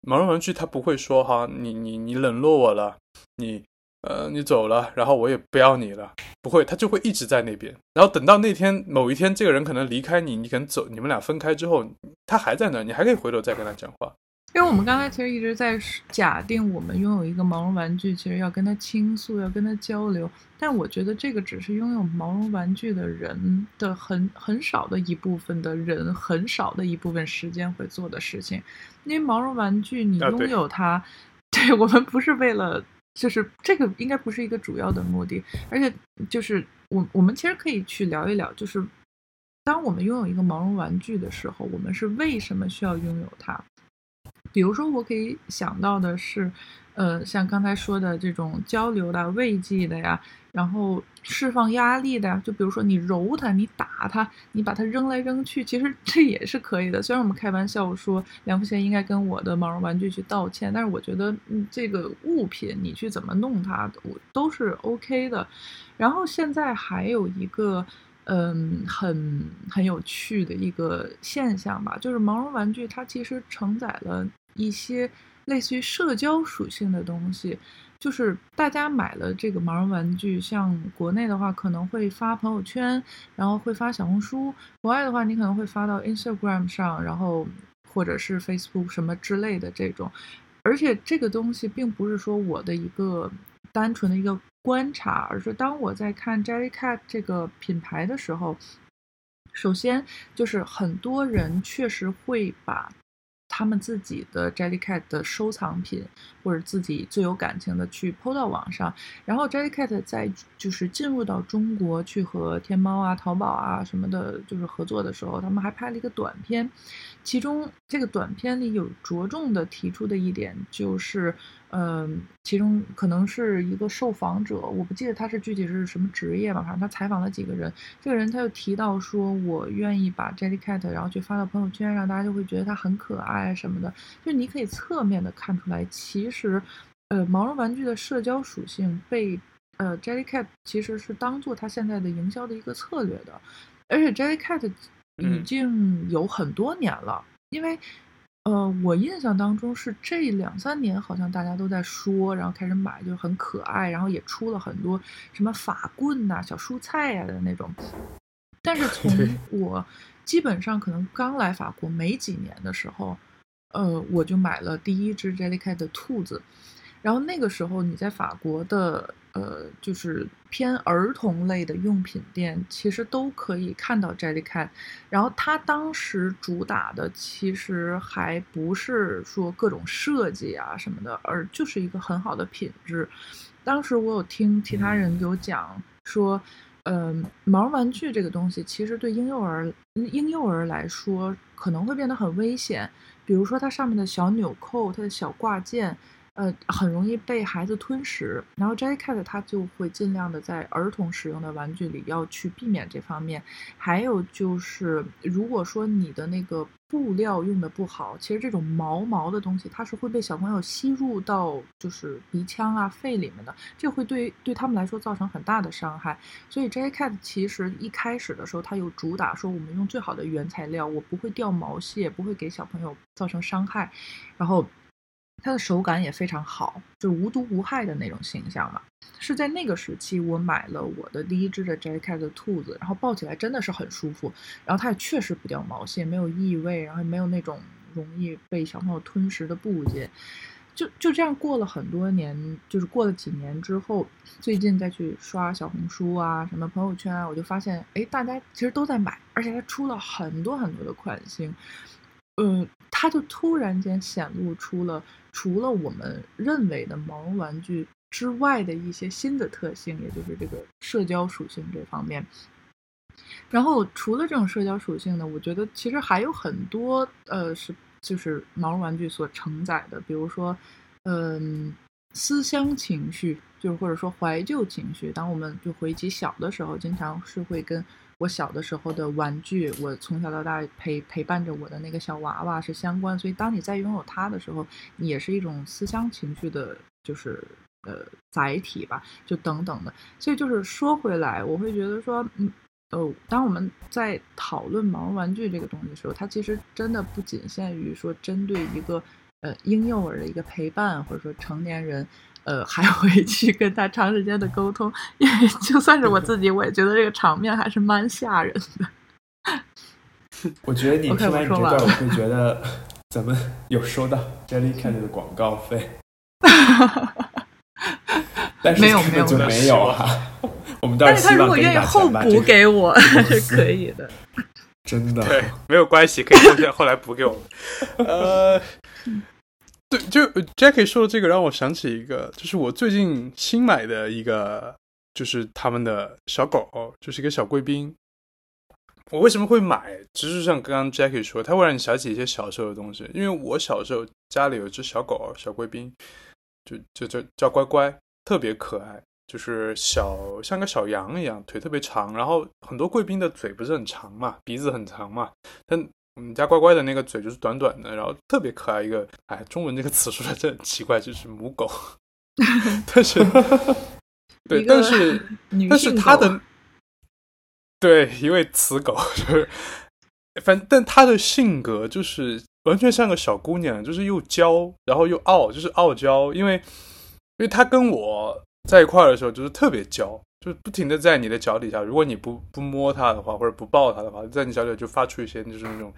毛绒玩具他不会说哈你你你冷落我了，你呃你走了，然后我也不要你了，不会，他就会一直在那边。然后等到那天某一天这个人可能离开你，你可能走，你们俩分开之后，他还在那，你还可以回头再跟他讲话。因为我们刚才其实一直在假定我们拥有一个毛绒玩具，其实要跟他倾诉，要跟他交流。但我觉得这个只是拥有毛绒玩具的人的很很少的一部分的人，很少的一部分时间会做的事情。因为毛绒玩具，你拥有它，对我们不是为了，就是这个应该不是一个主要的目的。而且就是我我们其实可以去聊一聊，就是当我们拥有一个毛绒玩具的时候，我们是为什么需要拥有它？比如说，我可以想到的是，呃，像刚才说的这种交流的、慰藉的呀，然后释放压力的呀。就比如说，你揉它，你打它，你把它扔来扔去，其实这也是可以的。虽然我们开玩笑说梁福贤应该跟我的毛绒玩具去道歉，但是我觉得，嗯，这个物品你去怎么弄它，我都是 OK 的。然后现在还有一个。嗯，很很有趣的一个现象吧，就是毛绒玩具它其实承载了一些类似于社交属性的东西，就是大家买了这个毛绒玩具，像国内的话可能会发朋友圈，然后会发小红书；国外的话，你可能会发到 Instagram 上，然后或者是 Facebook 什么之类的这种。而且这个东西并不是说我的一个单纯的一个。观察，而是当我在看 Jellycat 这个品牌的时候，首先就是很多人确实会把。他们自己的 Jellycat 的收藏品，或者自己最有感情的去抛到网上，然后 Jellycat 在就是进入到中国去和天猫啊、淘宝啊什么的，就是合作的时候，他们还拍了一个短片，其中这个短片里有着重的提出的一点就是，嗯，其中可能是一个受访者，我不记得他是具体是什么职业吧，反正他采访了几个人，这个人他就提到说，我愿意把 Jellycat 然后去发到朋友圈，让大家就会觉得它很可爱。什么的，就你可以侧面的看出来，其实，呃，毛绒玩具的社交属性被呃 Jellycat 其实是当做它现在的营销的一个策略的，而且 Jellycat 已经有很多年了，因为呃，我印象当中是这两三年好像大家都在说，然后开始买，就很可爱，然后也出了很多什么法棍呐、小蔬菜呀的那种，但是从我基本上可能刚来法国没几年的时候。呃，我就买了第一只 Jellycat 的兔子，然后那个时候你在法国的呃，就是偏儿童类的用品店，其实都可以看到 Jellycat。然后它当时主打的其实还不是说各种设计啊什么的，而就是一个很好的品质。当时我有听其他人有讲说，嗯，毛绒玩具这个东西其实对婴幼儿婴幼儿来说可能会变得很危险。比如说它上面的小纽扣，它的小挂件，呃，很容易被孩子吞食。然后 Jellycat 它就会尽量的在儿童使用的玩具里要去避免这方面。还有就是，如果说你的那个布料用的不好，其实这种毛毛的东西它是会被小朋友吸入到就是鼻腔啊、肺里面的，这会对对他们来说造成很大的伤害。所以 Jellycat 其实一开始的时候，它有主打说我们用最好的原材料，我不会掉毛屑，不会给小朋友。造成伤害，然后它的手感也非常好，就无毒无害的那种形象嘛。是在那个时期，我买了我的第一只的 Jellycat 的兔子，然后抱起来真的是很舒服，然后它也确实不掉毛线，没有异味，然后也没有那种容易被小朋友吞食的部件。就就这样过了很多年，就是过了几年之后，最近再去刷小红书啊，什么朋友圈啊，我就发现，哎，大家其实都在买，而且它出了很多很多的款型，嗯，它就突然间显露出了除了我们认为的毛绒玩具之外的一些新的特性，也就是这个社交属性这方面。然后除了这种社交属性呢，我觉得其实还有很多，呃，是。就是毛绒玩具所承载的，比如说，嗯，思乡情绪，就是或者说怀旧情绪。当我们就回忆起小的时候，经常是会跟我小的时候的玩具，我从小到大陪陪伴着我的那个小娃娃是相关。所以，当你在拥有它的时候，也是一种思乡情绪的，就是呃载体吧，就等等的。所以，就是说回来，我会觉得说，嗯。呃，当我们在讨论毛绒玩具这个东西的时候，它其实真的不仅限于说针对一个呃婴幼儿的一个陪伴，或者说成年人，呃，还会 去跟他长时间的沟通。因为就算是我自己，我也觉得这个场面还是蛮吓人的。我觉得你听完这段，我会觉得咱们有收到 Jellycat 的广告费，但是没有没有就没有啊。我们但是他如果愿意后补给我是可以的，真的对，没有关系，可以后面后来补给我们。呃，对，就 Jackie 说的这个让我想起一个，就是我最近新买的一个，就是他们的小狗，就是一个小贵宾。我为什么会买？其实就像刚刚 Jackie 说，它会让你想起一些小时候的东西。因为我小时候家里有只小狗，小贵宾，就就就叫乖乖，特别可爱。就是小像个小羊一样，腿特别长，然后很多贵宾的嘴不是很长嘛，鼻子很长嘛，但我们家乖乖的那个嘴就是短短的，然后特别可爱一个，哎，中文这个词说的真很奇怪，就是母狗，但是 对，但是但是它的对一位雌狗就是，反正但它的性格就是完全像个小姑娘，就是又娇，然后又傲，就是傲娇，因为因为它跟我。在一块儿的时候就是特别娇，就不停的在你的脚底下。如果你不不摸它的话，或者不抱它的话，在你脚底下就发出一些就是那种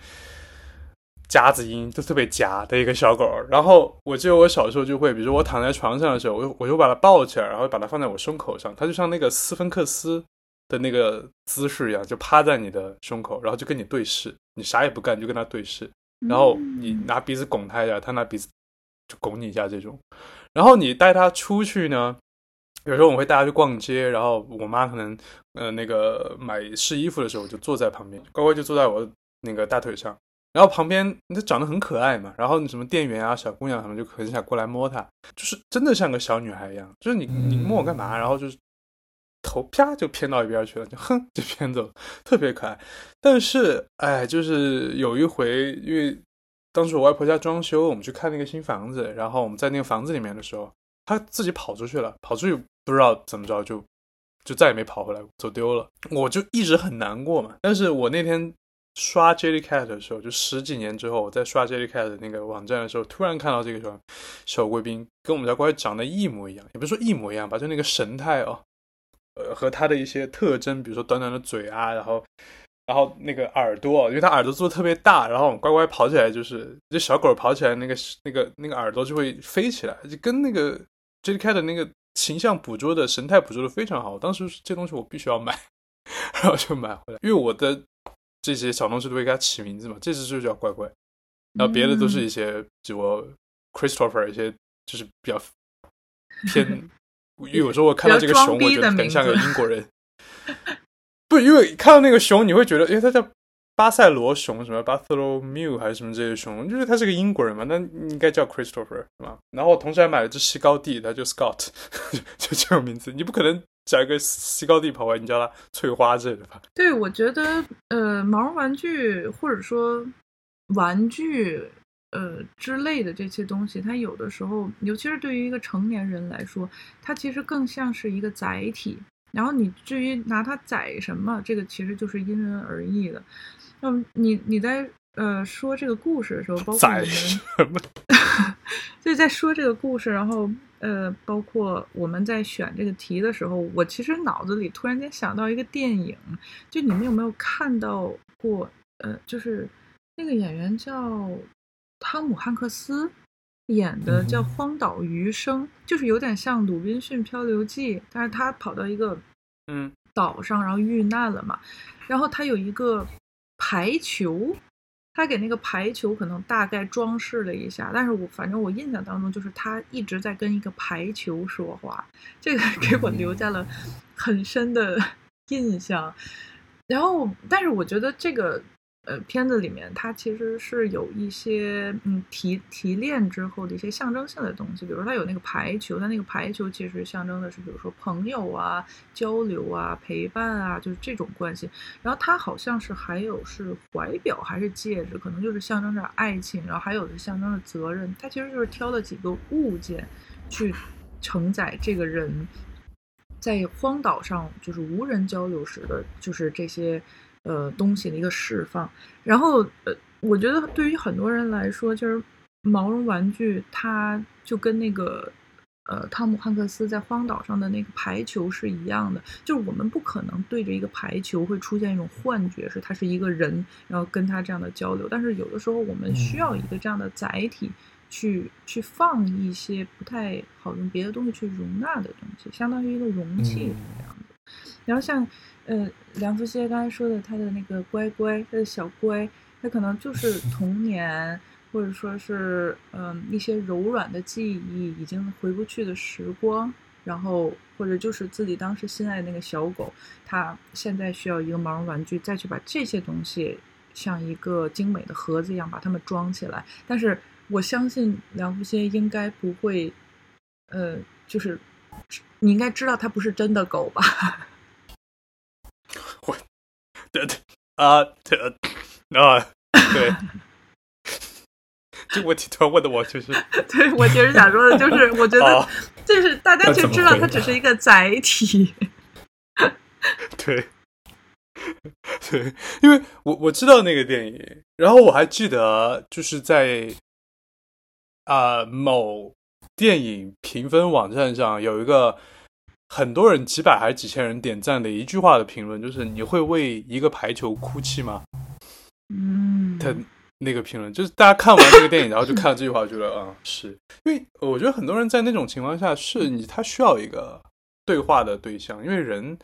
夹子音，就特别夹的一个小狗。然后我记得我小时候就会，比如说我躺在床上的时候，我我就把它抱起来，然后把它放在我胸口上，它就像那个斯芬克斯的那个姿势一样，就趴在你的胸口，然后就跟你对视，你啥也不干就跟它对视，然后你拿鼻子拱它一下，它拿鼻子就拱你一下这种。然后你带它出去呢。有时候我会带他去逛街，然后我妈可能呃那个买试衣服的时候，我就坐在旁边，乖乖就坐在我那个大腿上，然后旁边那长得很可爱嘛，然后什么店员啊、小姑娘什么就很想过来摸它，就是真的像个小女孩一样，就是你你摸我干嘛？然后就是头啪就偏到一边去了，就哼就偏走，特别可爱。但是哎，就是有一回，因为当时我外婆家装修，我们去看那个新房子，然后我们在那个房子里面的时候，它自己跑出去了，跑出去。不知道怎么着就就再也没跑回来，走丢了。我就一直很难过嘛。但是我那天刷 Jellycat 的时候，就十几年之后，我在刷 Jellycat 的那个网站的时候，突然看到这个小小贵宾跟我们家乖长得一模一样，也不是说一模一样吧，就那个神态哦，呃，和它的一些特征，比如说短短的嘴啊，然后然后那个耳朵，因为它耳朵做的特别大，然后乖乖跑起来就是这小狗跑起来那个那个那个耳朵就会飞起来，就跟那个 j e t Cat 的那个。形象捕捉的神态捕捉的非常好，当时这东西我必须要买，然后就买回来。因为我的这些小东西都会给它起名字嘛，这只就叫乖乖，然后别的都是一些就我 Christopher 一些就是比较偏，因为有时候我看到这个熊，我觉得很像个英国人，不，因为看到那个熊，你会觉得，哎，它叫。巴塞罗熊什么 Bartholomew 还是什么这些熊，就是他是个英国人嘛，那应该叫 Christopher 是吧？然后同时还买了只西高地，他就 Scott，就这种名字，你不可能找一个西高地跑来，你叫他翠花之类的吧？对，我觉得呃，毛绒玩具或者说玩具呃之类的这些东西，它有的时候，尤其是对于一个成年人来说，它其实更像是一个载体。然后你至于拿它载什么，这个其实就是因人而异的。那么你你在呃说这个故事的时候，包括我们？就是在说这个故事，然后呃，包括我们在选这个题的时候，我其实脑子里突然间想到一个电影，就你们有没有看到过？呃，就是那个演员叫汤姆汉克斯演的，叫《嗯荒岛余生》，就是有点像《鲁滨逊漂流记》，但是他跑到一个嗯岛上，然后遇难了嘛，然后他有一个排球，他给那个排球可能大概装饰了一下，但是我反正我印象当中就是他一直在跟一个排球说话，这个给我留下了很深的印象。然后，但是我觉得这个呃片子里面，它其实是有一些嗯提提炼之后的一些象征性的东西，比如说它有那个排球，它那个排球其实象征的是比如说朋友啊、交流啊、陪伴啊，就是这种关系。然后它好像是还有是怀表还是戒指，可能就是象征着爱情，然后还有是象征着责任。它其实就是挑了几个物件去承载这个人在荒岛上就是无人交流时的，就是这些呃东西的一个释放。然后呃，我觉得对于很多人来说，就是毛绒玩具，它就跟那个呃汤姆汉克斯在荒岛上的那个排球是一样的，就是我们不可能对着一个排球会出现一种幻觉，是它是一个人，然后跟他这样的交流。但是有的时候我们需要一个这样的载体。去去放一些不太好用别的东西去容纳的东西，相当于一个容器嗯这样子。然后像呃梁福歇刚才说的，他的那个乖乖，他的小乖，他可能就是 童年，或者说是嗯、一些柔软的记忆，已经回不去的时光。然后或者就是自己当时心爱的那个小狗，它现在需要一个毛绒玩具，再去把这些东西像一个精美的盒子一样把它们装起来。但是我相信梁福歇应该不会，呃，就是你应该知道它不是真的狗吧？对对啊对啊对。这个问题突然问的我就是对我其实想说的就是，我觉得哦就是大家就知道它只是一个载体。对，对，因为我我知道那个电影，然后我还记得就是在啊、某电影评分网站上有一个很多人几百还是几千人点赞的一句话的评论，就是你会为一个排球哭泣吗？嗯，他那个评论就是大家看完这个电影，然后就看到这句话，觉得嗯，是。因为我觉得很多人在那种情况下，是你他需要一个对话的对象，因为人，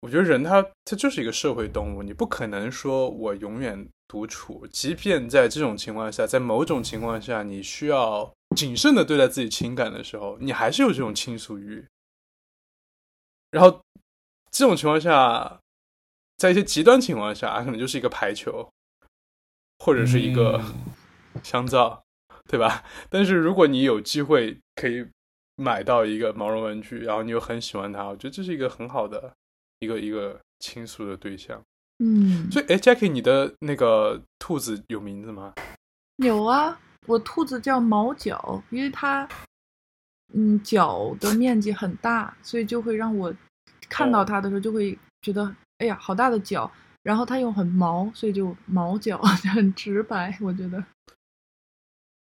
我觉得人他他就是一个社会动物，你不可能说我永远独处，即便在这种情况下，在某种情况下，你需要谨慎的对待自己情感的时候，你还是有这种倾诉欲，然后这种情况下。在一些极端情况下，可能就是一个排球，或者是一个嗯香皂，对吧？但是如果你有机会可以买到一个毛绒玩具，然后你又很喜欢它，我觉得这是一个很好的一个一个倾诉的对象。嗯，所以，哎，Jackie，你的那个兔子有名字吗？有啊，我兔子叫毛脚，因为它嗯脚的面积很大，所以就会让我看到哦它的时候就会觉得，哎呀，好大的脚。然后它又很毛，所以就毛脚，很直白。我觉得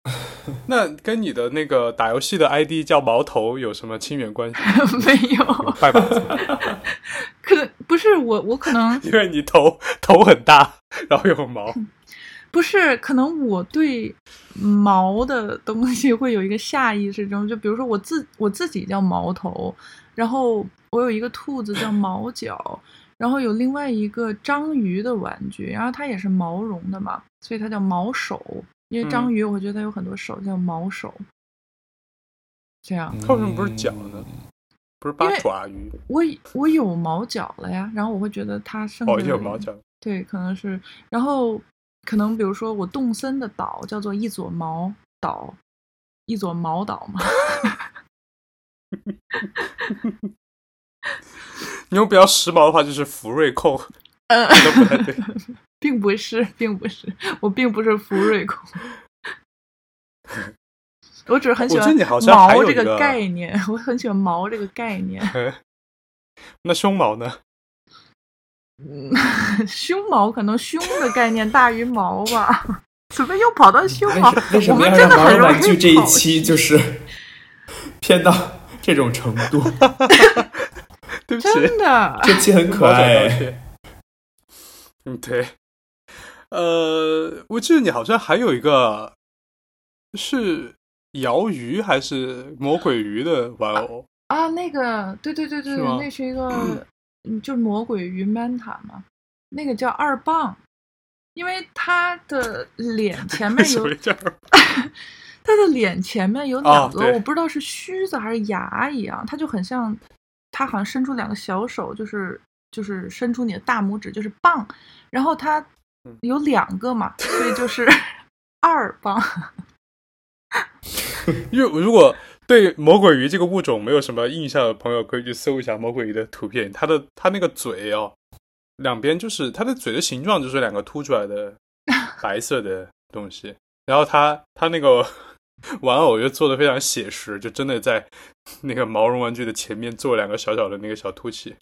那跟你的那个打游戏的 ID 叫毛头有什么亲缘关系？没有，拜把子，可能不是我，我可能因为你头头很大，然后又有毛。不是，可能我对毛的东西会有一个下意识中，就比如说我自我自己叫毛头，然后我有一个兔子叫毛脚，然后有另外一个章鱼的玩具，然后它也是毛绒的嘛，所以它叫毛手，因为章鱼我觉得它有很多手叫毛手，这样。它为什么不是脚呢？不是八爪鱼我我有毛脚了呀，然后我会觉得它剩哦，的有毛脚。对，可能是，然后可能比如说我动森的岛叫做一撮毛岛，一撮毛岛嘛。你用比较时髦的话，就是福瑞控，呃，这都不太对。并不是，并不是，我并不是福瑞控，我只是很喜欢毛这个概念，我很喜欢毛这个概念。那胸毛呢？嗯，胸毛可能胸的概念大于毛吧？怎么又跑到胸毛？为什么要让毛绒玩具这一期就是偏到这种程度？对不起，真的，这期很可爱。嗯，对。呃，我记得你好像还有一个是摇鱼还是魔鬼鱼的玩偶啊？那个，对对对对，那是一个，嗯，就是魔鬼鱼 Manta 嘛，那个叫二棒，因为他 的脸前面有，他的脸前面有两个，我不知道是须子还是牙一样，他就很像，他好像伸出两个小手，就是就是伸出你的大拇指，就是棒，然后他。有两个嘛，所以就是 二棒。因为如果对魔鬼鱼这个物种没有什么印象的朋友，可以去搜一下魔鬼鱼的图片。它的它那个嘴哦，两边就是它的嘴的形状，就是两个凸出来的白色的东西。然后它它那个 玩偶又做的非常写实，就真的在那个毛绒玩具的前面做两个小小的那个小凸起。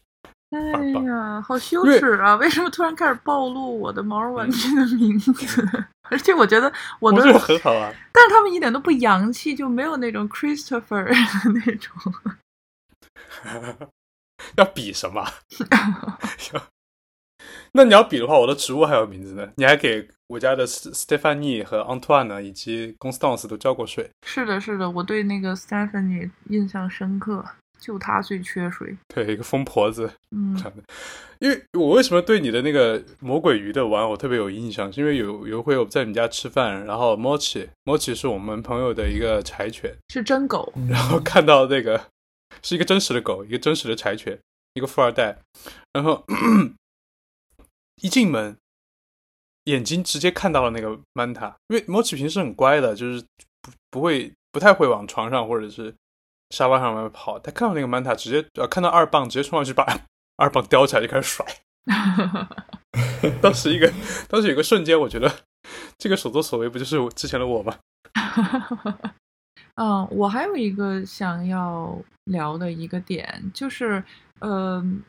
哎呀，好羞耻啊！为什么突然开始暴露我的毛绒玩具的名字？而且我觉得我的很好啊，但是他们一点都不洋气，就没有那种 Christopher 那种。要比什么？那你要比的话，我的植物还有名字呢。你还给我家的 Stephanie 和 Antoine 以及 Constance 都浇过水。是的，是的，我对那个 Stephanie 印象深刻。就他最缺水，对一个疯婆子，嗯，因为我为什么对你的那个魔鬼鱼的玩偶特别有印象，是因为有有一回我在你家吃饭，然后 Mochi Mochi 是我们朋友的一个柴犬，是真狗，然后看到那个是一个真实的狗，一个真实的柴犬，一个富二代，然后 一进门，眼睛直接看到了那个 Manta，因为 Mochi 平时很乖的，就是不不会不太会往床上或者是。沙发上面跑，他看到那个曼塔，直接呃看到二棒，直接冲上去把二棒叼起来就开始甩。当时一个，当时有个瞬间，我觉得这个所作所为不就是之前的我吗？嗯，我还有一个想要聊的一个点，就是嗯。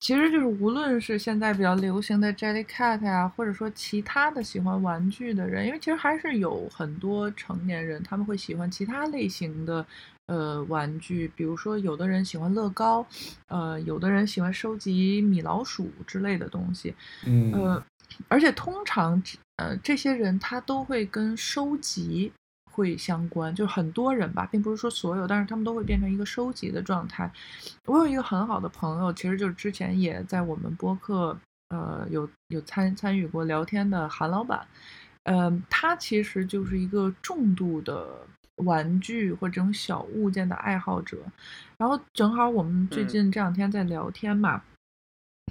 其实就是无论是现在比较流行的 Jellycat 呀，或者说其他的喜欢玩具的人，因为其实还是有很多成年人他们会喜欢其他类型的呃玩具，比如说有的人喜欢乐高，呃，有的人喜欢收集米老鼠之类的东西，嗯，呃，而且通常呃这些人他都会跟收集。会相关，就很多人吧，并不是说所有，但是他们都会变成一个收集的状态。我有一个很好的朋友，其实就是之前也在我们播客，呃，有有参参与过聊天的韩老板，嗯，他其实就是一个重度的玩具或这种小物件的爱好者。然后正好我们最近这两天在聊天嘛，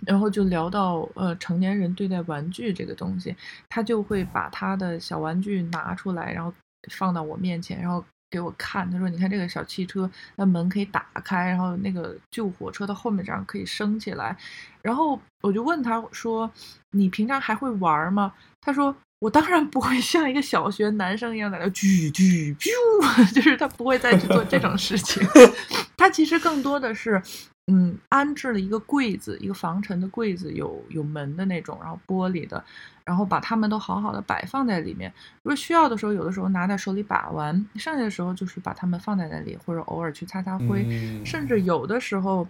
然后就聊到呃成年人对待玩具这个东西，他就会把他的小玩具拿出来，然后。放到我面前，然后给我看。他说：“你看这个小汽车，那门可以打开，然后那个救火车的后面这样可以升起来。”然后我就问他说：“你平常还会玩吗？”他说：“我当然不会像一个小学男生一样在那啾啾啾，就是他不会再去做这种事情。他其实更多的是。”嗯，安置了一个柜子，一个防尘的柜子，有有门的那种，然后玻璃的，然后把它们都好好的摆放在里面。如果需要的时候，有的时候拿在手里把玩，剩下的时候就是把它们放在那里，或者偶尔去擦擦灰。甚至有的时候，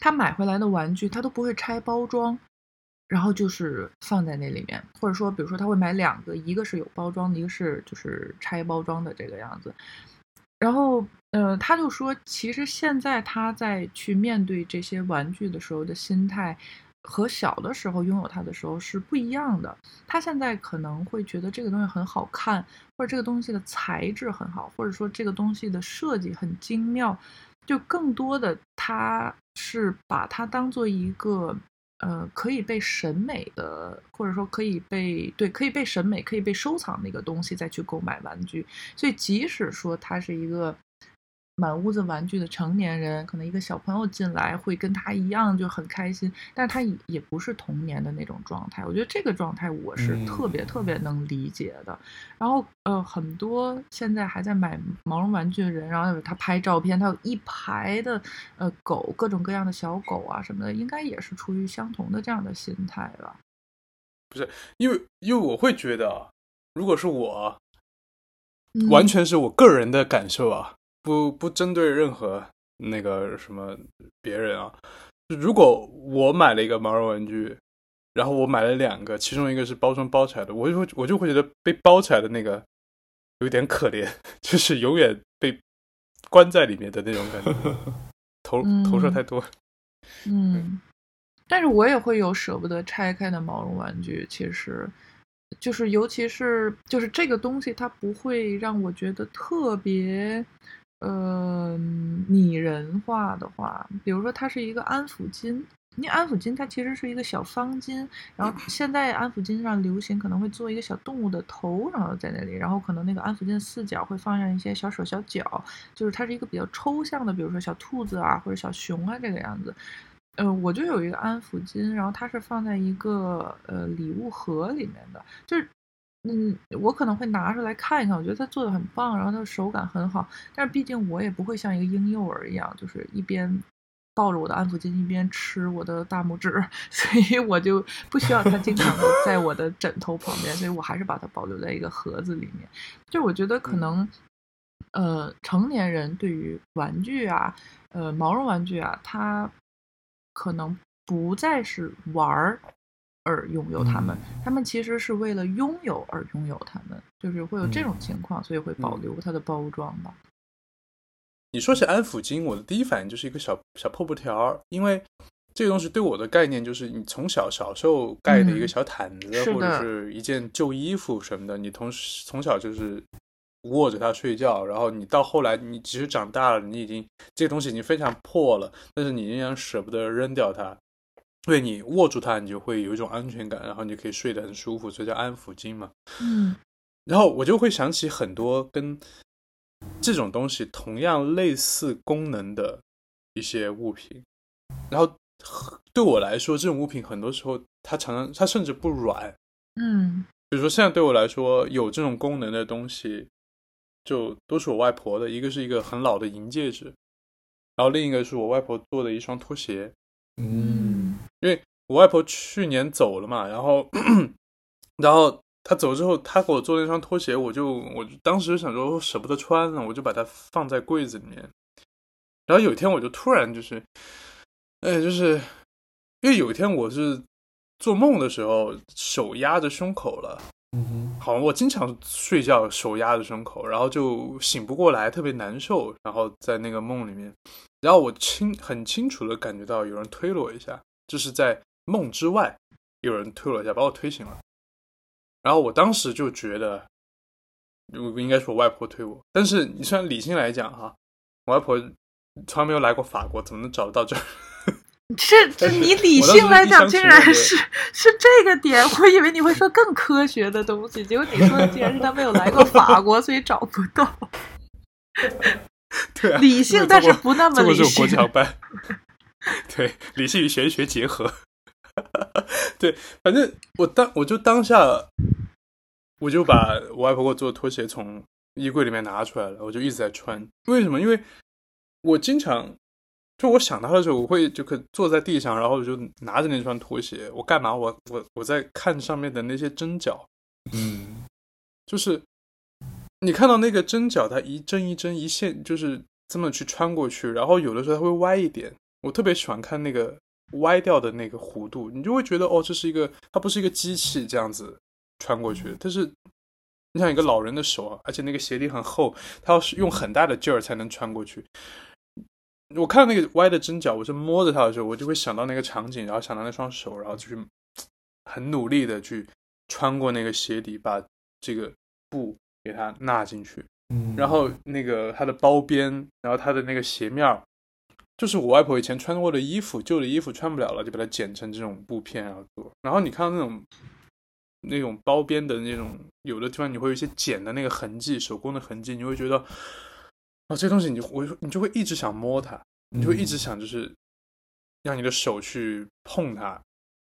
他买回来的玩具他都不会拆包装，然后就是放在那里面。或者说，比如说他会买两个，一个是有包装的，一个是就是拆包装的这个样子。然后，呃，他就说，其实现在他在去面对这些玩具的时候的心态，和小的时候拥有它的时候是不一样的。他现在可能会觉得这个东西很好看，或者这个东西的材质很好，或者说这个东西的设计很精妙，就更多的他是把它当做一个。呃，可以被审美的，或者说可以被对，可以被审美、可以被收藏的一个东西，再去购买玩具。所以，即使说它是一个满屋子玩具的成年人，可能一个小朋友进来会跟他一样就很开心，但是他也也不是童年的那种状态。我觉得这个状态我是特别特别能理解的。然后呃，很多现在还在买毛绒玩具的人，然后他拍照片，他有一排的呃狗，各种各样的小狗啊什么的，应该也是出于相同的这样的心态吧。不是，因为因为我会觉得，如果是我，完全是我个人的感受啊。不不针对任何那个什么别人啊，如果我买了一个毛绒玩具，然后我买了两个，其中一个是包装包起来的，我就会我就会觉得被包起来的那个有点可怜，就是永远被关在里面的那种感觉，投投射太多。嗯，但是我也会有舍不得拆开的毛绒玩具，其实。就是，尤其是就是这个东西，它不会让我觉得特别，呃，拟人化的话，比如说它是一个安抚巾，因为安抚巾它其实是一个小方巾，然后现在安抚巾上流行可能会做一个小动物的头，然后在那里，然后可能那个安抚巾四角会放上一些小手小脚，就是它是一个比较抽象的，比如说小兔子啊或者小熊啊这个样子。呃，我就有一个安抚巾，然后它是放在一个呃礼物盒里面的，就是，嗯，我可能会拿出来看一看，我觉得它做的很棒，然后它的手感很好，但是毕竟我也不会像一个婴幼儿一样，就是一边抱着我的安抚巾一边吃我的大拇指，所以我就不需要它经常的在我的枕头旁边，所以我还是把它保留在一个盒子里面。就我觉得可能，呃，成年人对于玩具啊，呃，毛绒玩具啊，它。可能不再是玩儿而拥有它们，他们其实是为了拥有而拥有它们，就是会有这种情况，所以会保留它的包装吧。你说起安抚巾，我的第一反应就是一个小小破布条，因为这个东西对我的概念就是你从小小时候盖的一个小毯子，或者是一件旧衣服什么的，你同时从小就是。握着它睡觉，然后你到后来，你其实长大了，你已经这个东西已经非常破了，但是你仍然舍不得扔掉它，因为你握住它，你就会有一种安全感，然后你就可以睡得很舒服，所以叫安抚巾嘛。嗯，然后我就会想起很多跟这种东西同样类似功能的一些物品，然后对我来说，这种物品很多时候它常常它甚至不软。嗯，比如说现在对我来说有这种功能的东西。就都是我外婆的，一个是一个很老的银戒指，然后另一个是我外婆做的一双拖鞋。嗯，因为我外婆去年走了嘛，然后，然后她走之后，她给我做了一双拖鞋，我就我当时想说舍不得穿了，我就把它放在柜子里面。然后有一天我就突然就是，哎，就是因为有一天我是做梦的时候手压着胸口了。嗯哼，好，我经常睡觉手压着胸口，然后就醒不过来，特别难受。然后在那个梦里面，然后我清很清楚的感觉到有人推了我一下，就是在梦之外有人推了一下，把我推醒了。然后我当时就觉得，应该是我外婆推我。但是你虽然理性来讲哈，我外婆从来没有来过法国，怎么能找得到这儿？这这你理性来讲，竟然是是这个点，我以为你会说更科学的东西，结果你说的竟然是他没有来过法国，所以找不到。对，理性但是不那么理性。国强班，对，理性与玄学结合。对，反正我当我就当下，我就把我外婆给我做的拖鞋从衣柜里面拿出来了，我就一直在穿。为什么？因为我经常。就我想到的时候，我会就可坐在地上，然后就拿着那双拖鞋。我干嘛？我我我在看上面的那些针脚，嗯，就是你看到那个针脚，它一针一针一线，就是这么去穿过去。然后有的时候它会歪一点，我特别喜欢看那个歪掉的那个弧度，你就会觉得哦，这是一个，它不是一个机器这样子穿过去，它是你像一个老人的手啊，而且那个鞋底很厚，它要是用很大的劲儿才能穿过去。我看到那个歪的针脚，我是摸着它的时候，我就会想到那个场景，然后想到那双手，然后就去很努力的去穿过那个鞋底，把这个布给它纳进去。嗯，然后那个它的包边，然后它的那个鞋面就是我外婆以前穿过的衣服，旧的衣服穿不了了，就把它剪成这种布片然后做。然后你看到那种那种包边的那种，有的地方你会有一些剪的那个痕迹，手工的痕迹，你会觉得。哦，这东西你我你就会一直想摸它，你就会一直想就是让你的手去碰它，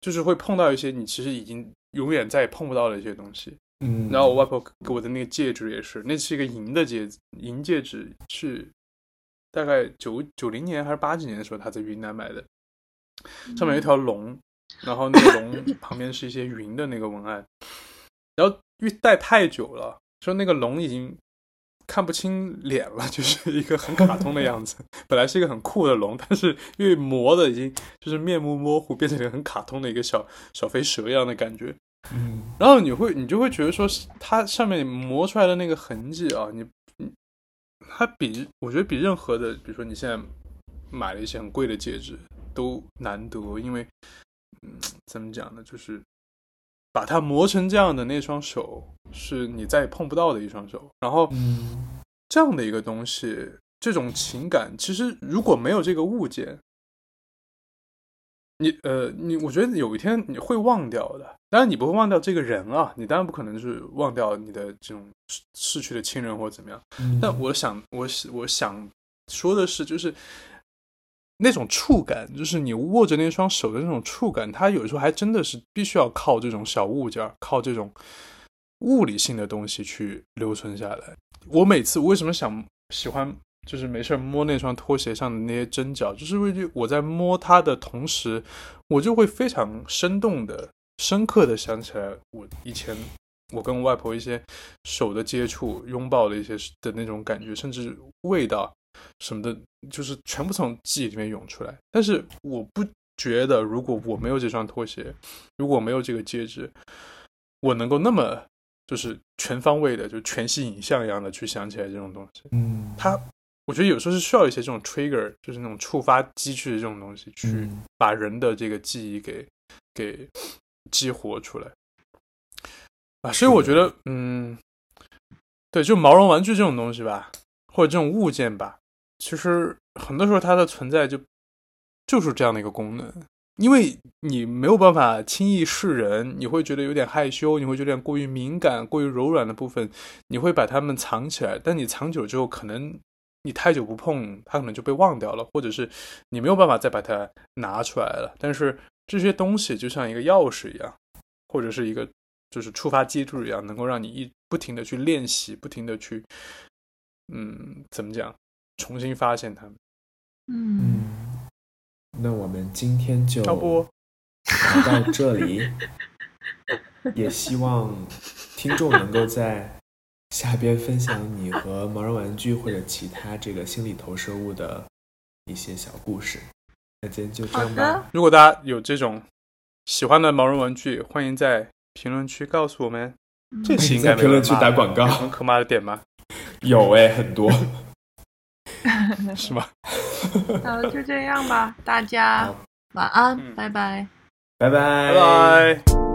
就是会碰到一些你其实已经永远再也碰不到的一些东西。嗯，然后我外婆给我的那个戒指也是，那是一个银的戒指，银戒指是大概九九零年还是八几年的时候，他在云南买的，上面有一条龙，然后那个龙 旁边是一些云的那个文案，然后因为戴太久了，说那个龙已经看不清脸了，就是一个很卡通的样子。本来是一个很酷的龙，但是因为磨的已经就是面目模糊，变成一个很卡通的一个小小飞蛇一样的感觉。嗯然后你会，你就会觉得说，它上面磨出来的那个痕迹啊，你，它比我觉得比任何的，比如说你现在买了一些很贵的戒指都难得，因为，嗯，怎么讲呢，就是把它磨成这样的那双手，是你再也碰不到的一双手。然后嗯这样的一个东西，这种情感，其实如果没有这个物件，你呃，你我觉得有一天你会忘掉的。当然，你不会忘掉这个人啊，你当然不可能就是忘掉你的这种逝逝去的亲人或者怎么样。嗯，但我想，我我想说的是，就是那种触感，就是你握着那双手的那种触感，它有时候还真的是必须要靠这种小物件，靠这种物理性的东西去留存下来。我每次为什么想喜欢，就是没事儿摸那双拖鞋上的那些针脚，就是因为我在摸它的同时，我就会非常生动的、深刻的想起来我以前我跟我外婆一些手的接触、拥抱的一些的那种感觉，甚至味道什么的，就是全部从记忆里面涌出来。但是我不觉得，如果我没有这双拖鞋，如果没有这个戒指，我能够那么就是全方位的，就全息影像一样的去想起来这种东西。嗯，它，我觉得有时候是需要一些这种 trigger，就是那种触发机制的这种东西，去嗯把人的这个记忆给给激活出来啊。所以我觉得，嗯，对，就毛绒玩具这种东西吧，或者这种物件吧，其实很多时候它的存在就就是这样的一个功能。因为你没有办法轻易示人，你会觉得有点害羞，你会觉得有点过于敏感、过于柔软的部分，你会把它们藏起来。但你藏久之后，可能你太久不碰，它可能就被忘掉了，或者是你没有办法再把它拿出来了。但是这些东西就像一个钥匙一样，或者是一个就是触发机制一样，能够让你一不停的去练习，不停的去，嗯，怎么讲，重新发现它们。嗯，嗯，那我们今天就要不聊到这里，也希望听众能够在下边分享你和毛绒玩具或者其他这个心理投射物的一些小故事。那今天就这样吧的，，如果大家有这种喜欢的毛绒玩具，欢迎在评论区告诉我们。嗯这期应该没有在评论区打广告可骂的点吗？有哎，很多。是吗？好，就这样吧，大家晚安，嗯拜拜。拜拜，拜拜。